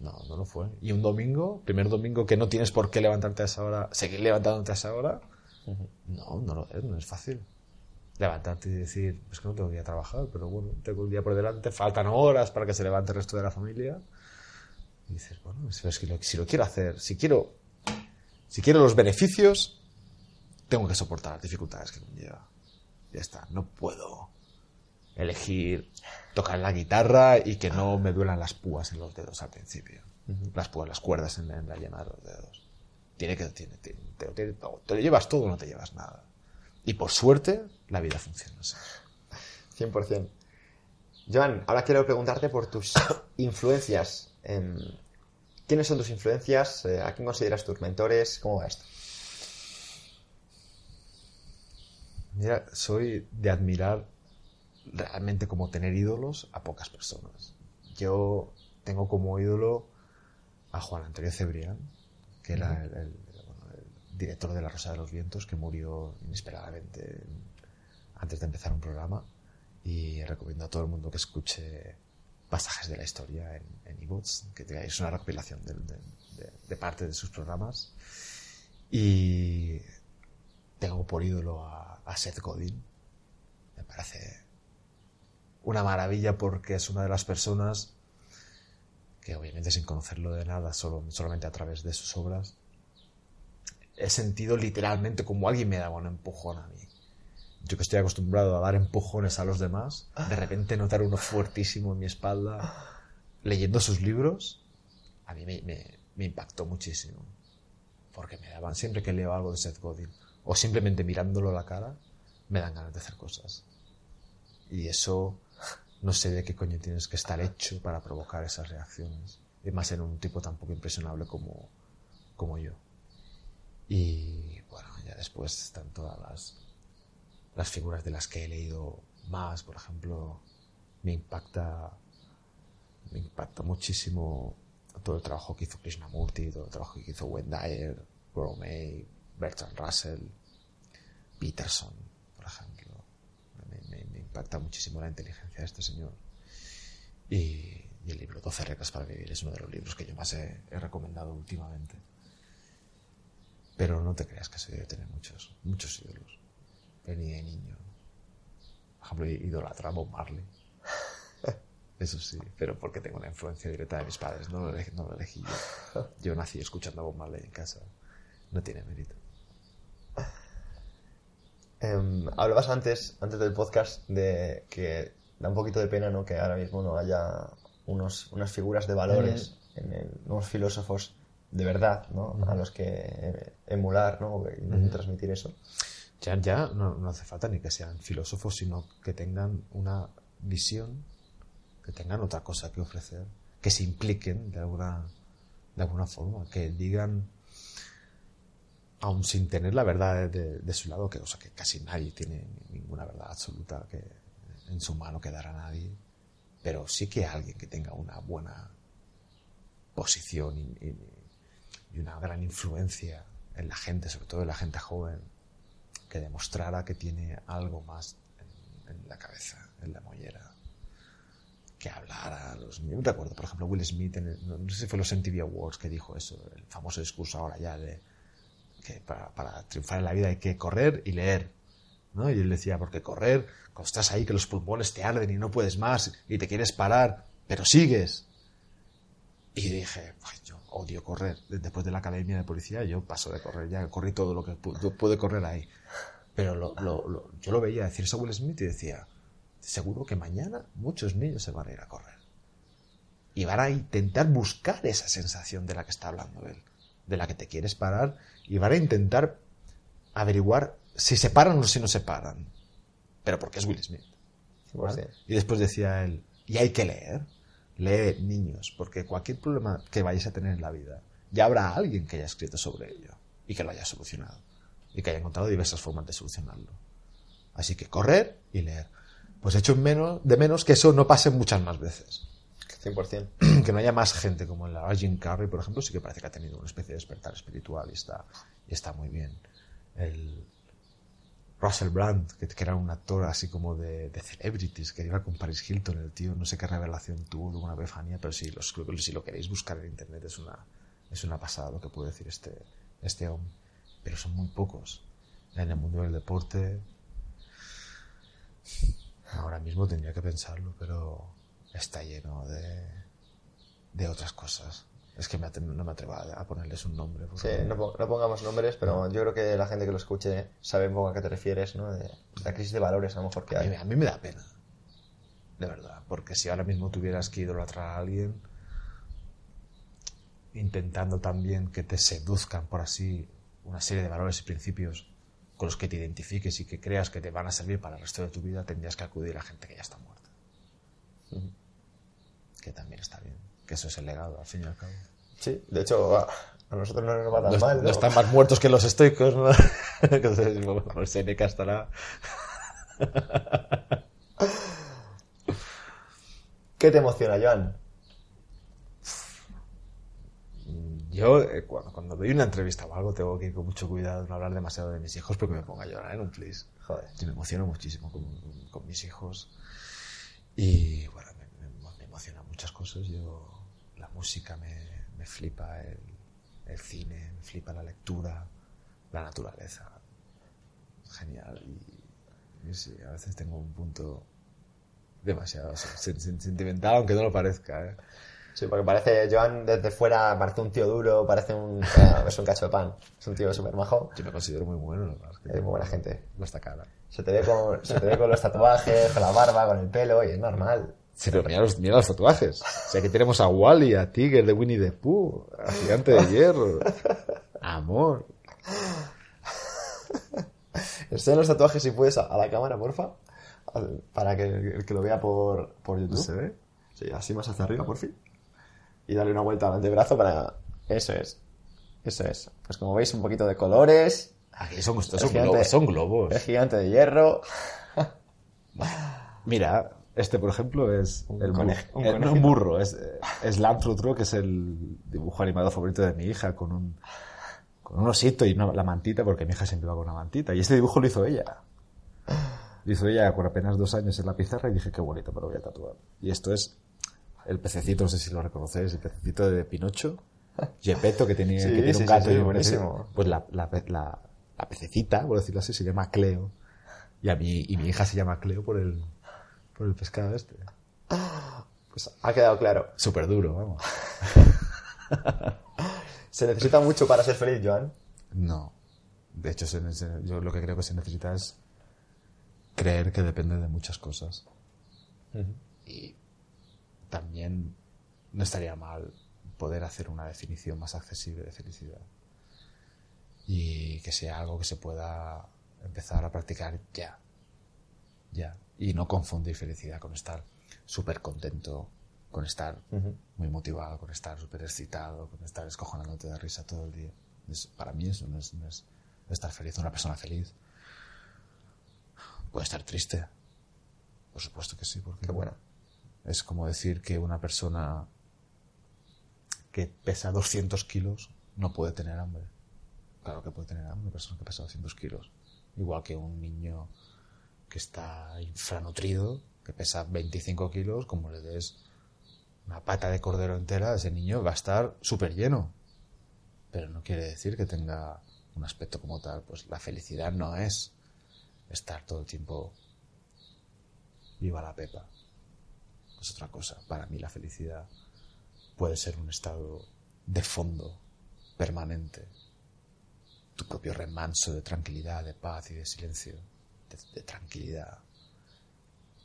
No, no lo fue. Y un domingo, primer domingo que no tienes por qué levantarte a esa hora, seguir levantándote a esa hora, no, no lo es, no es fácil. Levantarte y decir, es que no tengo que ir a trabajar, pero bueno, tengo un día por delante, faltan horas para que se levante el resto de la familia. Y dices, bueno, es que lo- si lo quiero hacer, si quiero, si quiero los beneficios, tengo que soportar las dificultades que conlleva. Ya está, no puedo elegir tocar la guitarra y que no me duelan las púas en los dedos al principio. Las púas, las cuerdas en, en la yema de los dedos. Tiene que, tiene, tiene- te, te- te lo llevas todo no te llevas nada. Y por suerte, la vida funciona así. 100%. Joan, ahora quiero preguntarte por tus *coughs* influencias. ¿Quiénes son tus influencias? Eh, ¿A quién consideras tus mentores? ¿Cómo va esto? Mira, soy de admirar realmente como tener ídolos a pocas personas. Yo tengo como ídolo a Juan Antonio Cebrián, que era el, el- bueno, el director de La Rosa de los Vientos, que murió inesperadamente antes de empezar un programa. Y recomiendo a todo el mundo que escuche pasajes de la historia en, en iVoox, que es una recopilación de, de- de- de parte de sus programas. Y tengo por ídolo a, a Seth Godin. Me parece una maravilla porque es una de las personas que obviamente sin conocerlo de nada, solo, solamente a través de sus obras, he sentido literalmente como alguien me daba un empujón a mí. Yo que estoy acostumbrado a dar empujones a los demás, de repente notar uno fuertísimo en mi espalda leyendo sus libros, a mí me, me- me impactó muchísimo. Porque me daban, siempre que leo algo de Seth Godin, o simplemente mirándolo a la cara, me dan ganas de hacer cosas. Y eso no sé de qué coño tienes que estar hecho para provocar esas reacciones. Y más en un tipo tan poco impresionable como, como yo. Y bueno, ya después están todas las, las figuras de las que he leído más, por ejemplo, me impacta, me impacta muchísimo todo el trabajo que hizo Krishnamurti, todo el trabajo que hizo Goro May, Bertrand Russell, Peterson, por ejemplo. Me, impacta muchísimo la inteligencia de este señor. Y, el libro 12 reglas para vivir es uno de los libros que yo más he, he recomendado últimamente. Pero no te creas que soy de tener muchos, muchos ídolos. Ni de niño. Por ejemplo, idolatra a Bob Marley. *laughs* Eso sí, pero porque tengo una influencia directa de mis padres. No lo elegí, no lo elegí yo. *laughs* Yo nací escuchando a Bob Marley en casa. No tiene mérito. Em, hablabas antes, antes del podcast de que da un poquito de pena ¿no? que ahora mismo no haya unos, unas figuras de valores, en el- unos filósofos de verdad ¿no? a los que eh, emular ¿no? o que intenten transmitir eso. Ya, ya no, hace falta ni que sean filósofos, sino que tengan una visión, que tengan otra cosa que ofrecer, que se impliquen de alguna, de alguna forma, que digan, aun sin tener la verdad de, su lado, que, o que casi nadie tiene ninguna verdad absoluta que en su mano que dar a nadie, pero sí que alguien que tenga una buena posición y una gran influencia en la gente, sobre todo en la gente joven, que demostrara que tiene algo más en, en la cabeza, en la mollera, que hablara a los niños. Recuerdo, por ejemplo, Will Smith, en el- no, no sé si fue los MTV Awards que dijo eso, el famoso discurso ahora ya de que para, para triunfar en la vida hay que correr y leer. ¿no? Y él decía, porque correr, cuando estás ahí que los pulmones te arden y no puedes más y te quieres parar, pero sigues. Y dije, "Pues yo odio correr. Después de la academia de policía yo paso de correr, ya corrí todo lo que pu- pude correr ahí. Pero lo- lo- lo- yo lo veía decir a Will Smith y decía, seguro que mañana muchos niños se van a ir a correr. Y van a intentar buscar esa sensación de la que está hablando él, de la que te quieres parar, y van a intentar averiguar si se paran o si no se paran. Pero porque es Will Smith. ¿vale? 100%. Y después decía él, y hay que leer, lee niños, porque cualquier problema que vayáis a tener en la vida, ya habrá alguien que haya escrito sobre ello y que lo haya solucionado y que haya encontrado diversas formas de solucionarlo. Así que correr y leer. Pues echo en menos, de menos que eso no pase muchas más veces. 100%. *clears throat* que no haya más gente como la Jim Carrey, por ejemplo, sí que parece que ha tenido una especie de despertar espiritual y está, y está muy bien. El, Russell Brand, que, que era un actor así como de, de celebrities, que iba con Paris Hilton, el tío, no sé qué revelación tuvo, tuvo una epifanía, pero si, los, si lo queréis buscar en internet es una, es una pasada lo que puede decir este, este hombre. Pero son muy pocos. En el mundo del deporte, ahora mismo tendría que pensarlo, pero está lleno de, de otras cosas. Es que me no me atrevo a, ponerles un nombre. Sí, no, no pongamos nombres, pero yo creo que la gente que lo escuche sabe un poco a qué te refieres, ¿no? De, la crisis de valores a lo mejor que A mí, hay. a mí me da pena. De verdad. Porque si ahora mismo tuvieras que idolatrar a alguien, intentando también que te seduzcan por así una serie de valores y principios con los que te identifiques y que creas que te van a servir para el resto de tu vida, tendrías que acudir a gente que ya está muerta. Que también está bien. Que eso es el legado, al fin y al cabo. Sí, de hecho, a, a nosotros no nos va tan No, mal, no ¿no? están más muertos que los estoicos, ¿no? *laughs* Entonces, bueno, Seneca estará... ¿Qué te emociona, Joan? Yo, eh, cuando, cuando doy una entrevista o algo, tengo que ir con mucho cuidado de no hablar demasiado de mis hijos porque me pongo a llorar en un plis. Joder. Yo me emociono muchísimo con, con- mis hijos. Y bueno, me, me- me emocionan muchas cosas. Yo, la música me, me flipa, el, el cine, me flipa la lectura, la naturaleza. Genial. Y, y sí, a veces tengo un punto demasiado sen- sen- sentimental, aunque no lo parezca. ¿eh? Sí, porque parece, Joan desde fuera parece un tío duro, parece un, *laughs* es un cacho de pan. Es un tío súper majo. Yo me considero muy bueno, la verdad es muy buena gente. no está cara. Se te ve con, se te ve con los tatuajes, con la barba, con el pelo, y es normal. Sí, pero mira los, mira los tatuajes. O sea, aquí tenemos a Wally, a Tiger de Winnie the Pooh, a Gigante de Hierro. Amor. Enseña los tatuajes si puedes a, a la cámara, porfa. Para que el, que lo vea por, por YouTube. ¿No se ve? Sí, así más hacia arriba, por fin. Y darle una vuelta al antebrazo para... Eso es. Eso es. Pues como veis, un poquito de colores. Aquí son, estos son, gigante- globos, son globos. El gigante de hierro. *laughs* Mira, este por ejemplo es Un el bu- conej- un eh, no, conejito. un burro, es, es Lantrutro, que es el dibujo animado favorito de mi hija, con un, con un osito y una- la mantita, porque mi hija siempre va con una mantita. Y este dibujo lo hizo ella. Lo hizo ella con apenas dos años en la pizarra y dije, qué bonito, me lo voy a tatuar. Y esto es el pececito, no sé si lo reconocéis, el pececito de Pinocho. *laughs* Gepetto, que tiene, Sí, que tiene sí, un gato sí, y buenísimo. Pues la, la, la, la pececita, por decirlo así, se llama Cleo. Y, a mi, y mi hija se llama Cleo por el, por el pescado este. Pues ha quedado claro. Súper duro, vamos. *laughs* ¿Se necesita mucho para ser feliz, Joan? No. De hecho, se- se- yo lo que creo que se necesita es creer que depende de muchas cosas. Y también no estaría mal poder hacer una definición más accesible de felicidad. Y que sea algo que se pueda empezar a practicar ya. Ya. Y no confundir felicidad con estar súper contento, con estar muy motivado, con estar súper excitado, con estar escojonándote de risa todo el día. Es- para mí eso no es, no es estar feliz. Una persona feliz puede estar triste. Por supuesto que sí, porque Qué buena. Es como decir que una persona que pesa 200 kilos no puede tener hambre. Claro que puede tener hambre una persona que pesa 200 kilos. Igual que un niño que está infranutrido, que pesa 25 kilos, como le des una pata de cordero entera, ese niño va a estar súper lleno. Pero no quiere decir que tenga un aspecto como tal. Pues la felicidad no es estar todo el tiempo viva la pepa es otra cosa. Para mí la felicidad puede ser un estado de fondo permanente. Tu propio remanso de tranquilidad, de paz y de silencio, de, tranquilidad.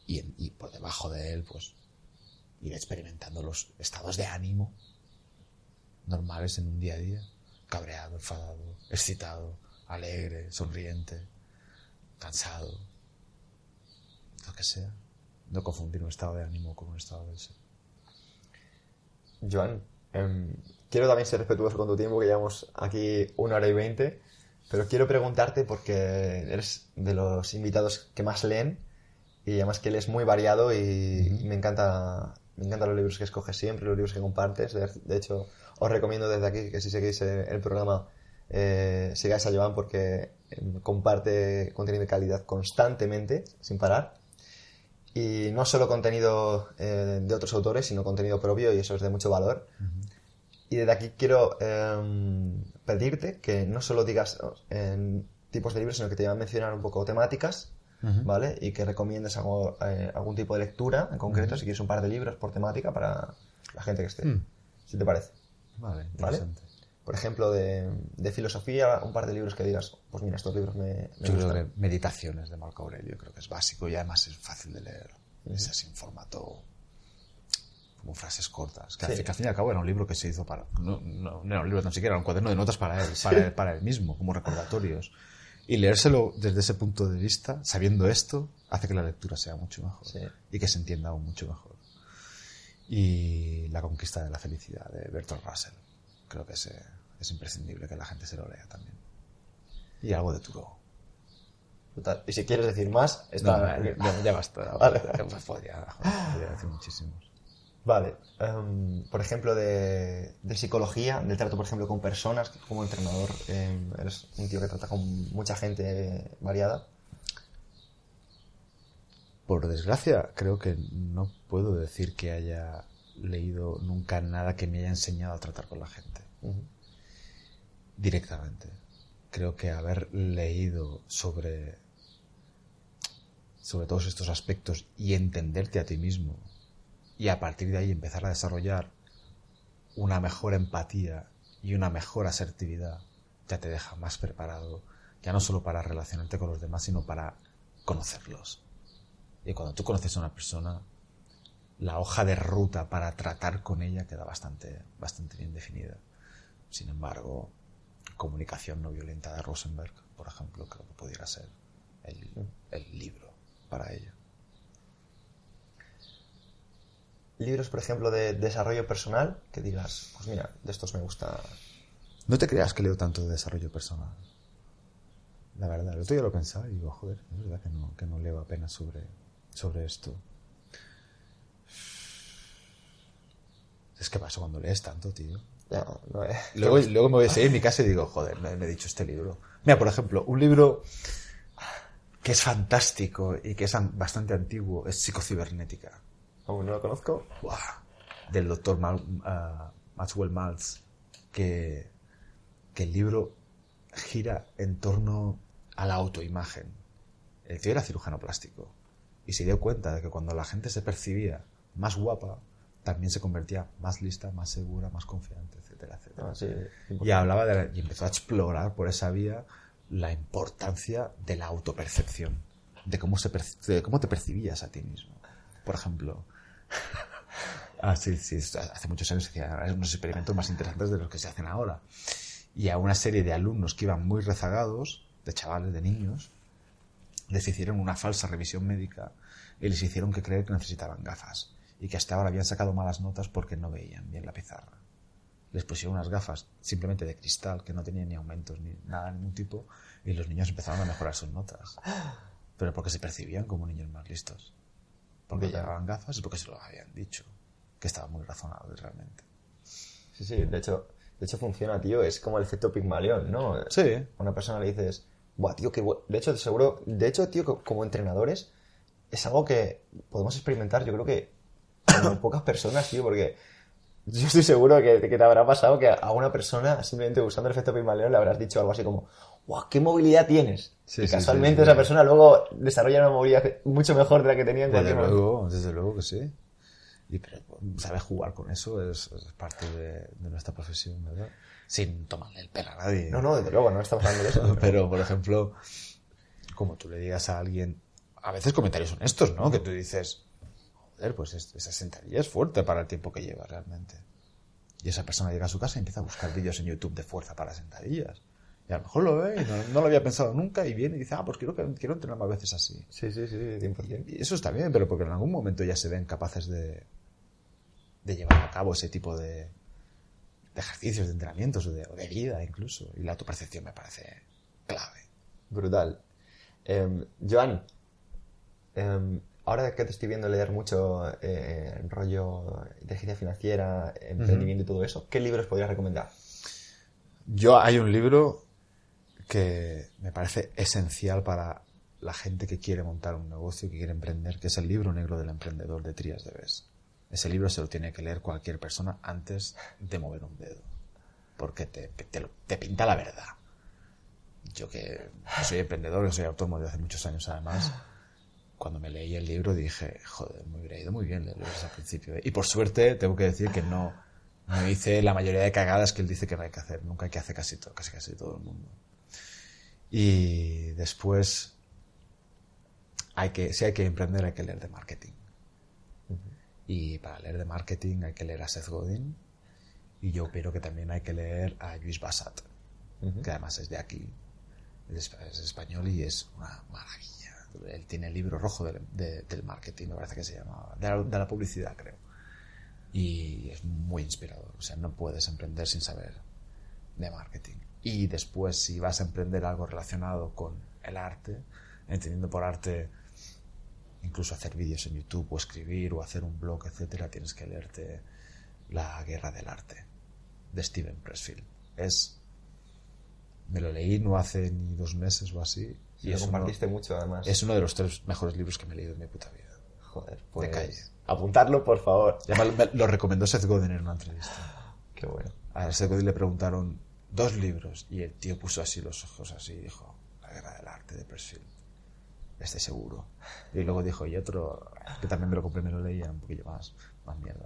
Y, y por debajo de él, pues, ir experimentando los estados de ánimo normales en un día a día. Cabreado, enfadado, excitado, alegre, sonriente, cansado, lo que sea. No confundir un estado de ánimo con un estado de ser. Joan, em, quiero también ser respetuoso con tu tiempo, que llevamos aquí una hora y veinte, pero quiero preguntarte porque eres de los invitados que más leen y además que lees muy variado y, y me encanta me encantan los libros que escoges siempre, los libros que compartes. De, hecho, os recomiendo desde aquí que si seguís el programa eh, sigáis a Joan porque em, comparte contenido de calidad constantemente, sin parar. Y no solo contenido eh, de otros autores, sino contenido propio y eso es de mucho valor. Y desde aquí quiero em, pedirte que no solo digas en tipos de libros, sino que te voy a mencionar un poco temáticas, ¿vale? Y que recomiendes algo, eh, algún tipo de lectura en concreto, si quieres un par de libros por temática para la gente que esté. Mm. Si te parece. Vale, ¿Vale? Por ejemplo, de, de filosofía, un par de libros que digas, pues mira, estos libros me, me Yo creo gustan. que Meditaciones de Marco Aurelio creo que es básico y además es fácil de leer. Es así en formato como frases cortas. Que, al Sí. al fin y al cabo era un libro que se hizo para... No, no, no era un libro tan siquiera, era un cuaderno de notas para él, para, él, para él mismo, como recordatorios. Y leérselo desde ese punto de vista, sabiendo esto, hace que la lectura sea mucho mejor. Sí. Y que se entienda aún mucho mejor. Y La conquista de la felicidad de Bertolt Russell. Creo que ese es imprescindible que la gente se lo lea también. Y algo de Thoreau. Brutal. Y si quieres decir más, está... No, ya, ya basta. *laughs* Vale. Pues podría, podría decir muchísimos. Vale. em, por ejemplo, de, de psicología, del trato, por ejemplo, con personas, que como entrenador em, eres un tío que trata con mucha gente variada. Por desgracia, creo que no puedo decir que haya leído nunca nada que me haya enseñado a tratar con la gente. Ujú. Directamente. Creo que haber leído sobre, sobre todos estos aspectos y entenderte a ti mismo y a partir de ahí empezar a desarrollar una mejor empatía y una mejor asertividad ya te deja más preparado, ya no solo para relacionarte con los demás, sino para conocerlos. Y cuando tú conoces a una persona, la hoja de ruta para tratar con ella queda bastante, bastante bien definida. Sin embargo, comunicación no violenta de Rosenberg, por ejemplo, creo que pudiera ser el, el libro para ella. Libros, por ejemplo, de desarrollo personal, que digas, pues mira, de estos me gusta. No te creas que leo tanto de desarrollo personal. La verdad, el otro día lo pensaba y digo, joder, es verdad que no, que no leo apenas sobre, sobre esto. Es que pasa cuando lees tanto, tío. Luego, luego me voy a seguir en mi casa y digo, joder, me, he dicho este libro. Mira, por ejemplo, un libro que es fantástico y que es an- bastante antiguo es Psicocibernética. Aún no lo conozco. Del doctor ah, Maxwell Maltz, que, que el libro gira en torno a la autoimagen. El tío era cirujano plástico y se dio cuenta de que cuando la gente se percibía más guapa, también se convertía más lista, más segura, más confiante, etcétera, etcétera. Ah, sí, Y hablaba de la- y empezó a explorar por esa vía la importancia de la autopercepción, de cómo, se de cómo te percibías a ti mismo. Por ejemplo, *laughs* ah, sí, sí, hace muchos años se hacían unos experimentos más interesantes de los que se hacen ahora. Y a una serie de alumnos que iban muy rezagados, de chavales, de niños, les hicieron una falsa revisión médica y les hicieron que creer que necesitaban gafas y que hasta ahora habían sacado malas notas porque no veían bien la pizarra. Les pusieron unas gafas simplemente de cristal que no tenían ni aumentos ni nada de ningún tipo y los niños empezaron a mejorar sus notas. Pero porque se percibían como niños más listos. Porque Ya. llevaban gafas y porque se lo habían dicho. Que estaba muy razonado realmente. Sí, sí, de hecho, de hecho funciona, tío. Es como el efecto Pigmalión, ¿no? Sí. A una persona le dices, buah, tío, qué bu-". De hecho, seguro, de hecho, tío, co- como entrenadores, es algo que podemos experimentar, yo creo que pocas personas, tío, porque yo estoy seguro que, que te habrá pasado que a una persona, simplemente usando el efecto Pigmalión, le habrás dicho algo así como, ¡guau, qué movilidad tienes! Sí, y sí, casualmente sí, esa persona luego desarrolla una movilidad mucho mejor de la que tenía en Desde cualquier momento. luego, desde luego que sí. Y pero, saber jugar con eso es, es parte de, de nuestra profesión, ¿verdad? Sin tomarle el pelo a nadie. No, no, desde luego, no estamos hablando de eso. *laughs* Pero, por ejemplo, como tú le digas a alguien, a veces comentarios honestos, ¿no? Que tú dices, joder, pues es- esa sentadilla es fuerte para el tiempo que lleva realmente. Y esa persona llega a su casa y empieza a buscar vídeos en YouTube de fuerza para sentadillas. Y a lo mejor lo ve y no, no lo había pensado nunca y viene y dice, ah, pues quiero, quiero entrenar más veces así. Sí, sí, sí, 100%. Y eso está bien, pero porque en algún momento ya se ven capaces de, de llevar a cabo ese tipo de, de ejercicios, de entrenamientos, o de, o de vida incluso. Y la autopercepción me parece clave. Brutal. Em, Joan, em, ahora que te estoy viendo leer mucho eh, rollo inteligencia financiera, emprendimiento y todo eso, ¿qué libros podrías recomendar? Yo hay un libro que me parece esencial para la gente que quiere montar un negocio, que quiere emprender, que es el libro negro del emprendedor de Trías de Bes. Ese libro se lo tiene que leer cualquier persona antes de mover un dedo, porque te, te, te pinta la verdad. Yo que soy emprendedor, que soy autónomo de hace muchos años además, cuando me leí el libro dije, joder, me hubiera ido muy bien leer libros al principio. ¿eh? Y por suerte tengo que decir que no, no hice la mayoría de cagadas que él dice que no hay que hacer. Nunca hay que hacer casi todo, casi casi todo el mundo. Y después, hay que, si hay que emprender, hay que leer de marketing. Y para leer de marketing hay que leer a Seth Godin. Y yo opino que también hay que leer a Luis Bassat, que además es de aquí, es, es español y es una maravilla. Él tiene el libro rojo del, de- marketing, me parece que se llama, de la, de la publicidad, creo. Y es muy inspirador. O sea, no puedes emprender sin saber de marketing. Y después, si vas a emprender algo relacionado con el arte, entendiendo por arte incluso hacer vídeos en YouTube o escribir o hacer un blog, etcétera, tienes que leerte La guerra del arte de Steven Pressfield. Es me lo leí no hace ni dos meses o así Y lo es uno, compartiste mucho, además. es uno de los tres mejores libros que me he leído en mi puta vida. Joder, pues... calle. Apuntarlo, por favor. Además me- lo recomendó Seth Godin en una entrevista. *gasps* Qué bueno. A Seth Godin le preguntaron dos libros y el tío puso así los ojos así y dijo La guerra del arte de Pressfield. Estoy seguro. Y luego dijo, y otro, que también me lo compré, me lo leía un poquillo más, más mierda.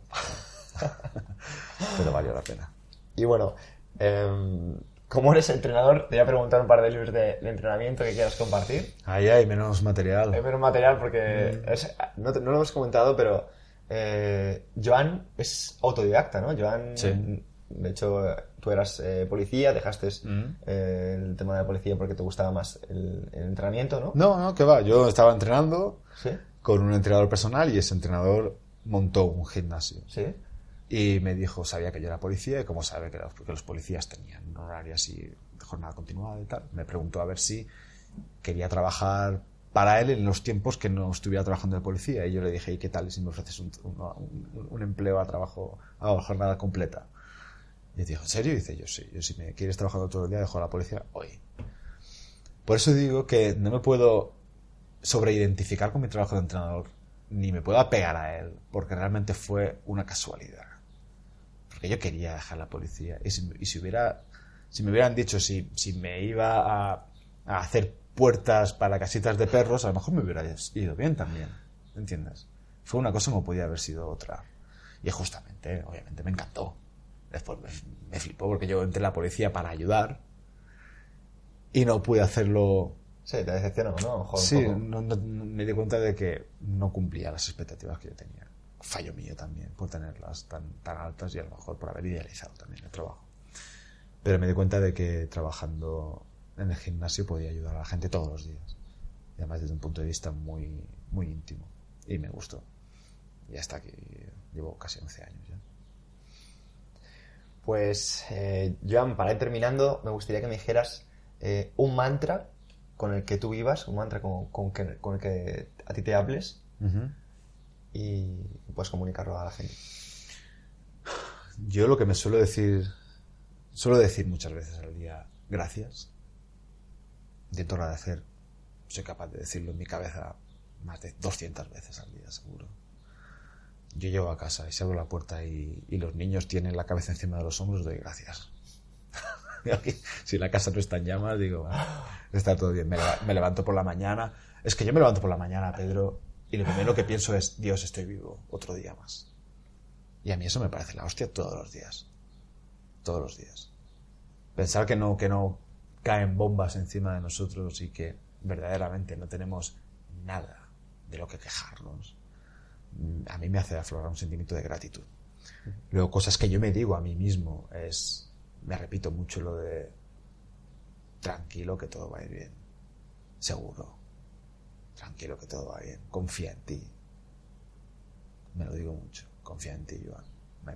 *laughs* Pero, valió la pena. Y bueno, em, como eres entrenador, te voy a preguntar un par de libros de, de entrenamiento que quieras compartir. Ahí hay menos material. Hay menos material porque es- no, no lo hemos comentado, pero eh, Joan es autodidacta, ¿no? Joan, Sí. de hecho, tú eras eh, policía, dejaste Mm. eh, el tema de la policía porque te gustaba más el, el entrenamiento, ¿no? No, no, que va. Yo estaba entrenando Sí, con un entrenador personal y ese entrenador montó un gimnasio. sí. Y me dijo, sabía que yo era policía y como sabe que los, que los policías tenían horario así de jornada continuada y tal, me preguntó a ver si quería trabajar para él en los tiempos que no estuviera trabajando de policía. Y yo le dije, ¿y qué tal si me ofreces un, un- un- empleo a trabajo, a jornada completa? Y dijo, ¿en serio? Y dice, yo sí, yo si me quieres trabajando todo el día, dejo la policía hoy. Por eso digo que no me puedo sobreidentificar con mi trabajo de entrenador, ni me puedo apegar a él, porque realmente fue una casualidad. Porque yo quería dejar la policía. Y si, y si hubiera, si me hubieran dicho si, si me iba a, a hacer puertas para casitas de perros, a lo mejor me hubiera ido bien también. ¿Entiendes? Fue una cosa como podía haber sido otra. Y justamente, obviamente, me encantó. Después me, me flipó porque yo entré en la policía para ayudar y no pude hacerlo Sí, te decepcionó, ¿no? Joder, Sí, no- no- me di cuenta de que no cumplía las expectativas que yo tenía. Fallo mío también por tenerlas tan, tan altas y a lo mejor por haber idealizado también el trabajo. Pero me di cuenta de que trabajando en el gimnasio podía ayudar a la gente todos los días. Y además desde un punto de vista muy, muy íntimo. Y me gustó. Y hasta aquí llevo casi 11 años ya. Pues, eh, Joan, para ir terminando, me gustaría que me dijeras eh, un mantra con el que tú vivas, un mantra con, con que- con el que a ti te hables y puedes comunicarlo a la gente. Yo lo que me suelo decir, suelo decir muchas veces al día, gracias. Intento agradecer, soy capaz de decirlo en mi cabeza más de 200 veces al día, seguro. Yo llego a casa y se abro la puerta y, los niños tienen la cabeza encima de los hombros, doy gracias. *laughs* Si la casa no está en llamas, digo, "Bueno, está todo bien. Me, me levanto por la mañana. Es que yo me levanto por la mañana, Pedro, y lo primero que pienso es, Dios, estoy vivo, otro día más. Y a mí eso me parece la hostia todos los días. Todos los días. Pensar que no, que no caen bombas encima de nosotros y que verdaderamente no tenemos nada de lo que quejarnos, mm, a mí me hace aflorar un sentimiento de gratitud. Luego, cosas que yo me digo a mí mismo es, me repito mucho lo de, tranquilo que todo va a ir bien. Seguro. Tranquilo que todo va bien. Confía en ti. Me lo digo mucho. Confía en ti, Joan. Me-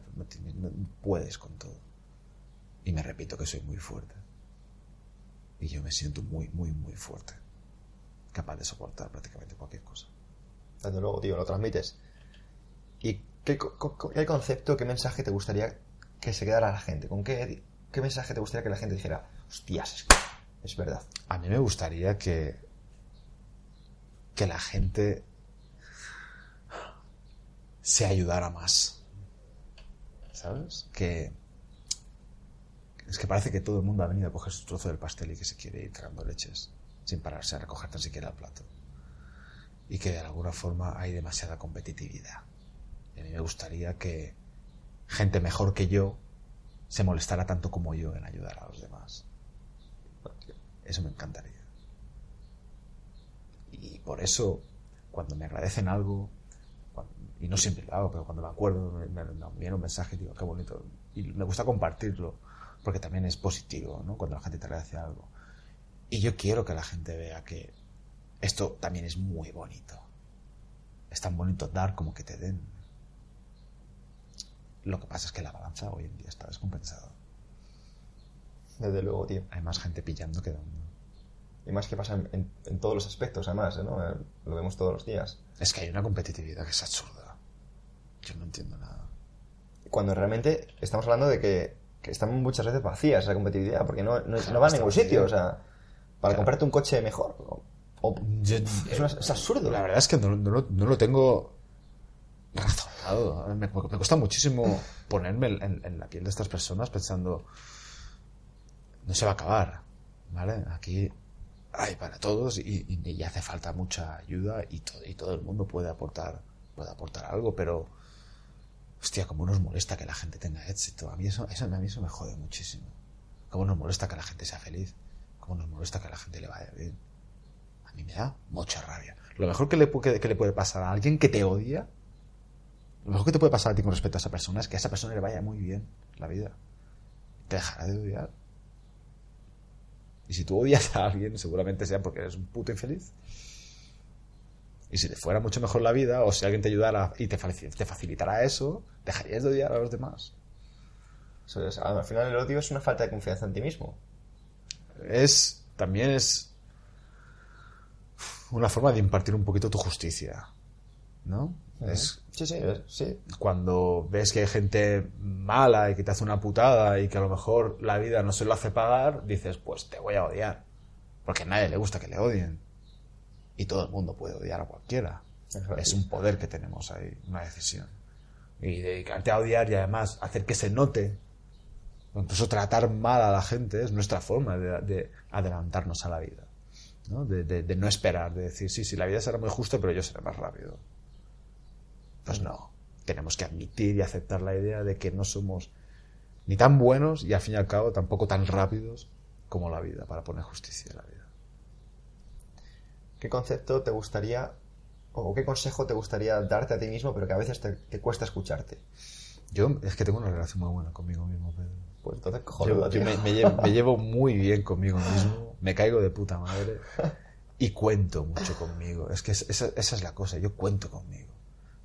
puedes con todo. Y me repito que soy muy fuerte. Y yo me siento muy, muy, muy fuerte. Capaz de soportar prácticamente cualquier cosa. Desde luego, tío, lo transmites. ¿Y qué, qué concepto, qué mensaje te gustaría que se quedara la gente? ¿Con qué, qué mensaje te gustaría que la gente dijera? Hostias, es que es verdad. A mí me gustaría que, que la gente se ayudara más. ¿Sabes? Que. Es que parece que todo el mundo ha venido a coger su trozo del pastel y que se quiere ir tragando leches, sin pararse a recoger tan siquiera el plato. Y que de alguna forma hay demasiada competitividad. Y a mí me gustaría que gente mejor que yo se molestara tanto como yo en ayudar a los demás. Eso me encantaría. Y por eso, cuando me agradecen algo, y no siempre lo hago, pero cuando me acuerdo, me, me- me un mensaje digo, qué bonito. Y me gusta compartirlo, porque también es positivo, ¿no? Cuando la gente te agradece algo. Y yo quiero que la gente vea que esto también es muy bonito. Es tan bonito dar como que te den. Lo que pasa es que la balanza hoy en día está descompensada. Desde luego, tío. Hay más gente pillando que dando. Y más que pasa en, en- en todos los aspectos, además, ¿no? Eh, Lo vemos todos los días. Es que hay una competitividad que es absurda. Yo no entiendo nada. Cuando realmente estamos hablando de que, que están muchas veces vacías esa competitividad, porque no, no, no va a ningún sitio, o sea, para Claro. comprarte un coche mejor. o- o- Yo- es, una- es absurdo. La verdad es que no, no lo- no lo tengo razonado. Me, me cuesta muchísimo ponerme en, en la piel de estas personas pensando, no se va a acabar, ¿vale? Aquí hay para todos y, y- y hace falta mucha ayuda y todo, y todo el mundo puede aportar, puede aportar algo, pero, hostia, cómo nos molesta que la gente tenga éxito. A mí eso, eso, a mí eso me jode muchísimo. Cómo nos molesta que la gente sea feliz. Cómo nos molesta que a la gente le vaya bien. A mí me da mucha rabia. Lo mejor que le, que, que le puede pasar a alguien que te odia, lo mejor que te puede pasar a ti con respecto a esa persona es que a esa persona le vaya muy bien la vida. Te dejará de odiar. Y si tú odias a alguien, seguramente sea porque eres un puto infeliz. Y si te fuera mucho mejor la vida, o si alguien te ayudara y te, te facilitara eso, dejarías de odiar a los demás. Al final el odio es una falta de confianza en ti mismo. es también es una forma de impartir un poquito tu justicia, ¿no? Es Sí, sí, es- sí. cuando ves que hay gente mala y que te hace una putada y que a lo mejor la vida no se lo hace pagar, dices, pues te voy a odiar, porque a nadie le gusta que le odien y todo el mundo puede odiar a cualquiera. Es un poder que tenemos ahí, una decisión. Y dedicarte a odiar y además hacer que se note o incluso tratar mal a la gente es nuestra forma de, de adelantarnos a la vida. ¿no? De, de- de no esperar, de decir, sí, sí, la vida será muy justa, pero yo seré más rápido. Pues no. Tenemos que admitir y aceptar la idea de que no somos ni tan buenos y al fin y al cabo tampoco tan rápidos como la vida para poner justicia en la vida. ¿Qué concepto te gustaría o qué consejo te gustaría darte a ti mismo, pero que a veces te, te cuesta escucharte? Yo es que tengo una relación muy buena conmigo mismo, Pedro. Pues entonces, Yo, cojonudo, yo tío. me, me llevo, me llevo muy bien conmigo *laughs* mismo, me caigo de puta madre y cuento mucho conmigo. Es que es- esa, esa es la cosa, yo cuento conmigo.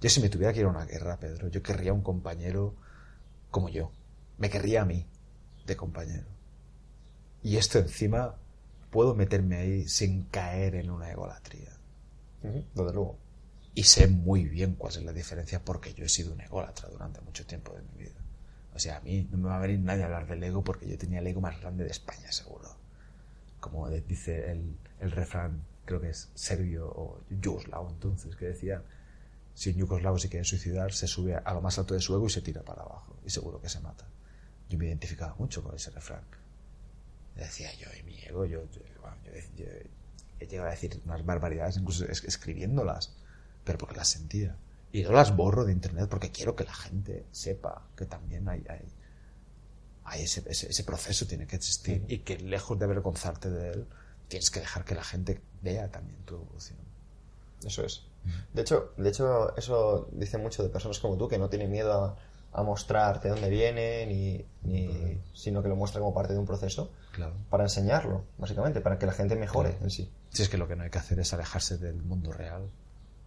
Yo si me tuviera que ir a una guerra, Pedro, yo querría un compañero como yo. Me querría a mí de compañero. Y esto encima puedo meterme ahí sin caer en una egolatría. Ujú, Desde luego. Y sé muy bien cuál es la diferencia porque yo he sido un ególatra durante mucho tiempo de mi vida. O sea, a mí no me va a venir nadie a hablar del ego porque yo tenía el ego más grande de España, seguro. Como dice el, el refrán, creo que es serbio o yugoslavo entonces, que decía, si un yugoslavo se quiere suicidar, se sube a lo más alto de su ego y se tira para abajo. Y seguro que se mata. Yo me identificaba mucho con ese refrán. Decía yo, y mi ego, yo, yo, yo- yo he llegado a decir unas barbaridades, incluso es- escribiéndolas, pero porque las sentía. Y no las borro de internet porque quiero que la gente sepa que también hay, hay, hay ese, ese, ese proceso tiene que existir y que lejos de avergonzarte de él, tienes que dejar que la gente vea también tu evolución. Eso es. De hecho, de hecho, eso dice mucho de personas como tú que no tienen miedo a, a mostrarte dónde vienen, ni, ni- sino que lo muestran como parte de un proceso Claro. para enseñarlo, básicamente, para que la gente mejore Claro. en sí. Si es que lo que no hay que hacer es alejarse del mundo real,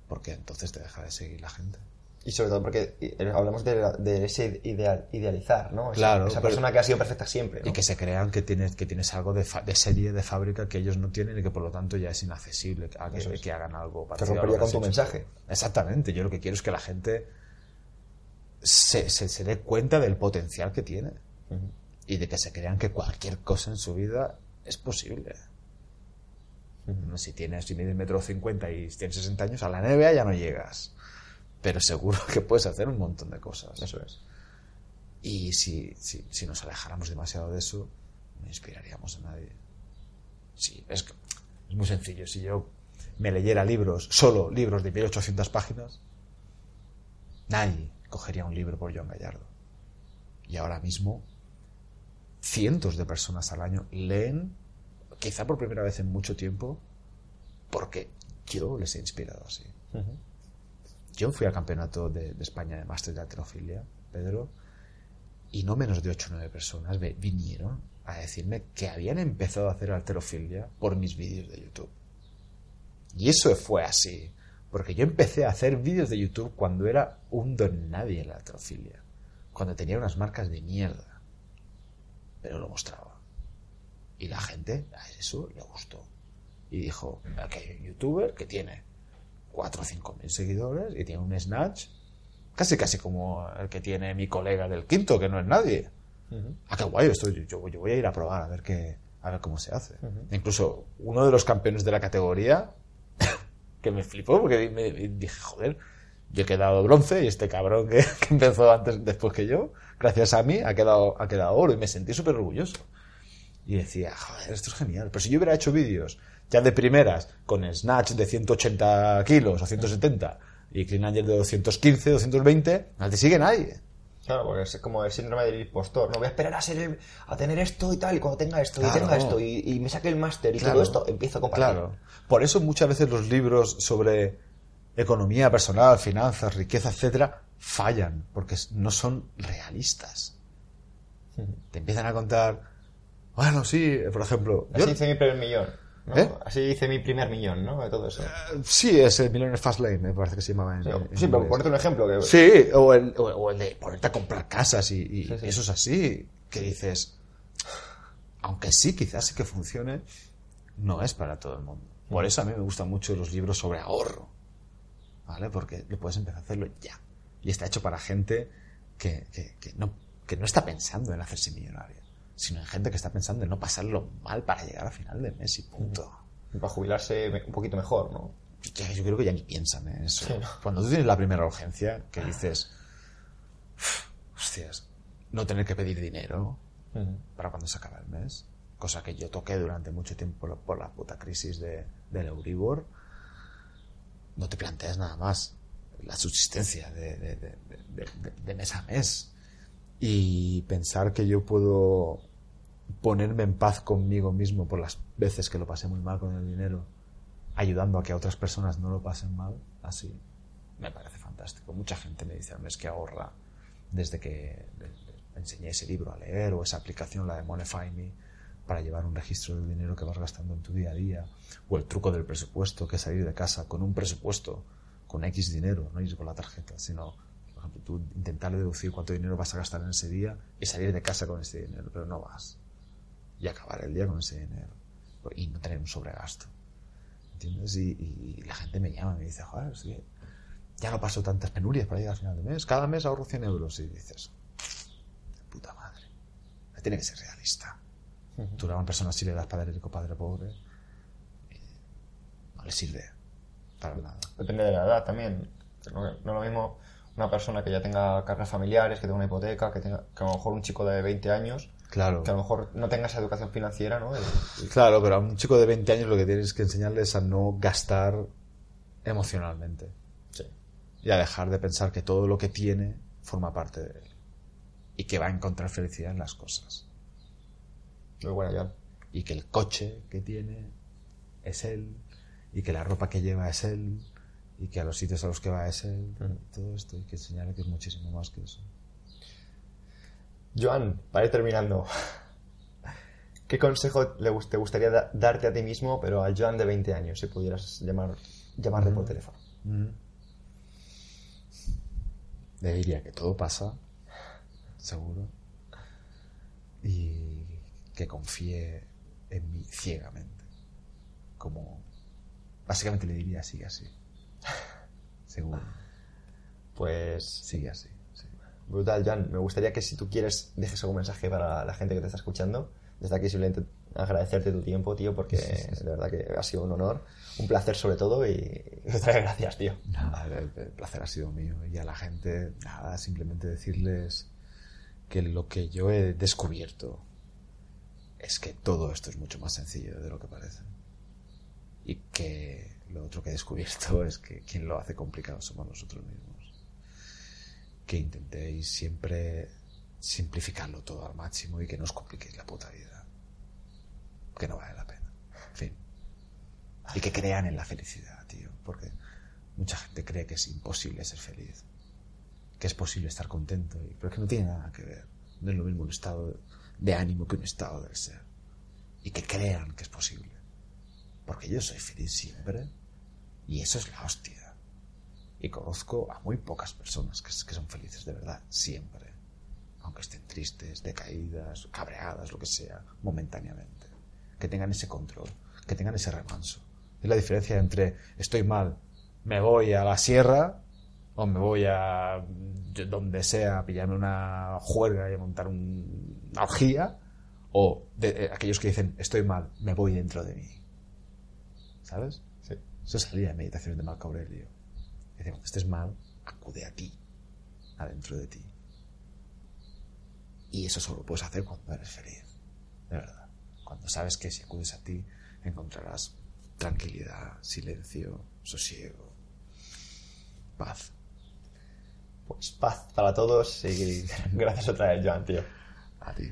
porque entonces te deja de seguir la gente. Y sobre todo porque eh, hablamos de, ese ideal, idealizar, ¿no? Esa, Claro, esa pero- persona que ha sido perfecta siempre, ¿no? Y que se crean que tienes, que tienes algo de, fa- de serie, de fábrica que ellos no tienen y que por lo tanto ya es inaccesible a que, es. que hagan algo que parecido a lo rompería con tu mensaje. Exactamente, yo lo que quiero es que la gente se, se, se dé cuenta del potencial que tiene. Y de que se crean que cualquier cosa en su vida es posible. Si tienes, si mides metro cincuenta y tienes 60 años, a la NBA ya no llegas. Pero seguro que puedes hacer un montón de cosas. Eso es. Y si, si, si nos alejáramos demasiado de eso, no inspiraríamos a nadie. Sí, es, que- es muy sencillo. Si yo me leyera libros, solo libros de 1800 páginas, nadie cogería un libro por John Gallardo. Y ahora mismo, cientos de personas al año leen, quizá por primera vez en mucho tiempo, porque yo les he inspirado así. Yo fui al campeonato de, de España de máster de alterofilia, Pedro, y no menos de 8 o 9 personas vinieron a decirme que habían empezado a hacer alterofilia por mis vídeos de YouTube. Y eso fue así, porque yo empecé a hacer vídeos de YouTube cuando era un don nadie en la alterofilia, cuando tenía unas marcas de mierda, pero lo mostraba. Y la gente a eso le gustó. Y dijo, aquí hay un youtuber que tiene 4 o 5 mil seguidores y tiene un snatch casi casi como el que tiene mi colega del quinto, que no es nadie. Ah, qué guay, esto, yo, yo- yo voy a ir a probar a ver qué, a ver cómo se hace. Incluso uno de los campeones de la categoría, *laughs* que me flipó, porque me, dije, joder, yo he quedado bronce y este cabrón que, *laughs* que empezó antes, después que yo, gracias a mí, ha quedado, ha quedado oro y me sentí súper orgulloso. Y decía, joder, esto es genial. Pero si yo hubiera hecho vídeos ya de primeras con snatch de 180 kilos o 170 y clean and jerk de 215, 220, no te sigue nadie. Claro, porque es como el síndrome del impostor. No voy a esperar a ser el- a tener esto y tal, y cuando tenga esto Claro. y tenga esto y, y me saque el máster y Claro. todo esto, empiezo a compartir. Claro. Por eso muchas veces los libros sobre economía personal, finanzas, riqueza, etcétera, fallan, porque no son realistas. Te empiezan a contar, bueno, sí, por ejemplo, yo- Así hice mi primer millón. ¿no? ¿Eh? Así hice mi primer millón, ¿no? De todo eso. sí, es el Millionaire Fast Lane, me parece que se llamaba en, Sí, en sí, pero ponerte un ejemplo. Que, Sí, o el, o- o el de ponerte a comprar casas y, y Sí, sí. eso es así, que dices, aunque sí, quizás sí que funcione, no es para todo el mundo. Por eso a mí me gustan mucho los libros sobre ahorro, ¿vale? Porque lo puedes empezar a hacerlo ya. Y está hecho para gente que, que, que no, que no está pensando en hacerse millonaria, sino en gente que está pensando en no pasarlo mal para llegar a final de mes y punto. Para jubilarse un poquito mejor, ¿no? Ya, yo creo que ya ni piensan en eso. Sí, ¿no? Cuando tú tienes la primera urgencia, que dices, "Uf, hostias, no tener que pedir dinero para cuando se acaba el mes, cosa que yo toqué durante mucho tiempo por la, por la puta crisis de, del Euribor, no te planteas nada más la subsistencia de, mes a mes. Y pensar que yo puedo ponerme en paz conmigo mismo por las veces que lo pasé muy mal con el dinero, ayudando a que otras personas no lo pasen mal, así, me parece fantástico. Mucha gente me dice al mes que ahorra desde que enseñé ese libro a leer o esa aplicación, la de Monify Me, para llevar un registro del dinero que vas gastando en tu día a día, o el truco del presupuesto, que es salir de casa con un presupuesto, con X dinero, no ir con la tarjeta, sino, por ejemplo, tú intentar deducir cuánto dinero vas a gastar en ese día y salir de casa con ese dinero, pero no vas. Y acabar el día con ese dinero. Y no tener un sobregasto. ¿Entiendes? Y, y la gente me llama y me dice, joder, es que ya no paso tantas penurias para llegar al final de mes. Cada mes ahorro 100 euros. Y dices, puta madre. Tiene que ser realista. Tú a una persona así le das padre rico, padre pobre. y no le sirve para nada. Depende de la edad también. No, es lo mismo una persona que ya tenga cargas familiares, que tenga una hipoteca, que, tenga, que a lo mejor un chico de 20 años, Claro. que a lo mejor no tenga esa educación financiera, ¿no? Claro, pero a un chico de 20 años lo que tienes que enseñarle es a no gastar emocionalmente. sí. y a dejar de pensar que todo lo que tiene forma parte de él y que va a encontrar felicidad en las cosas Muy bueno, ya. y que el coche que tiene es él y que la ropa que lleva es él y que a los sitios a los que va es él todo esto hay que enseñarle que es muchísimo más que eso. Joan, para ir terminando, *laughs* ¿qué consejo te gustaría da- darte a ti mismo, pero al Joan de 20 años, si pudieras llamar, llamarle por teléfono? le diría que todo pasa seguro y que confíe en mí ciegamente como básicamente le diría sigue así *laughs* seguro Pues sigue así sí. Brutal, Jan. Me gustaría que si tú quieres dejes algún mensaje para la gente que te está escuchando. Desde aquí simplemente agradecerte tu tiempo, tío, porque de verdad que ha sido un honor, un placer sobre todo y muchas gracias, tío. Nada, el, el placer ha sido mío y a la gente, nada, simplemente decirles que lo que yo he descubierto es que todo esto es mucho más sencillo de lo que parece. Y que lo otro que he descubierto *laughs* es que quien lo hace complicado somos nosotros mismos. Que intentéis siempre simplificarlo todo al máximo y que no os compliquéis la puta vida. Que no vale la pena. En fin. Y que crean en la felicidad, tío. Porque mucha gente cree que es imposible ser feliz. Que es posible estar contento. Pero es que no tiene nada que ver. No es lo mismo un estado de ánimo que un estado del ser. Y que crean que es posible. Porque yo soy feliz siempre. Y eso es la hostia. Y conozco a muy pocas personas que, son felices de verdad, siempre. Aunque estén tristes, decaídas, cabreadas, lo que sea, momentáneamente. Que tengan ese control, que tengan ese remanso. Es la diferencia entre estoy mal, me voy a la sierra o me voy a donde sea a pillarme una juerga y a montar un- una orgía o de, eh, aquellos que dicen estoy mal, me voy dentro de mí. ¿Sabes? Eso línea de meditaciones de Marco Aurelio. Dice, cuando estés mal, acude a ti, adentro de ti. Y eso solo lo puedes hacer cuando eres feliz, de verdad. Cuando sabes que si acudes a ti encontrarás tranquilidad, silencio, sosiego, paz. Pues paz para todos y *laughs* gracias otra vez, Joan, tío. A ti.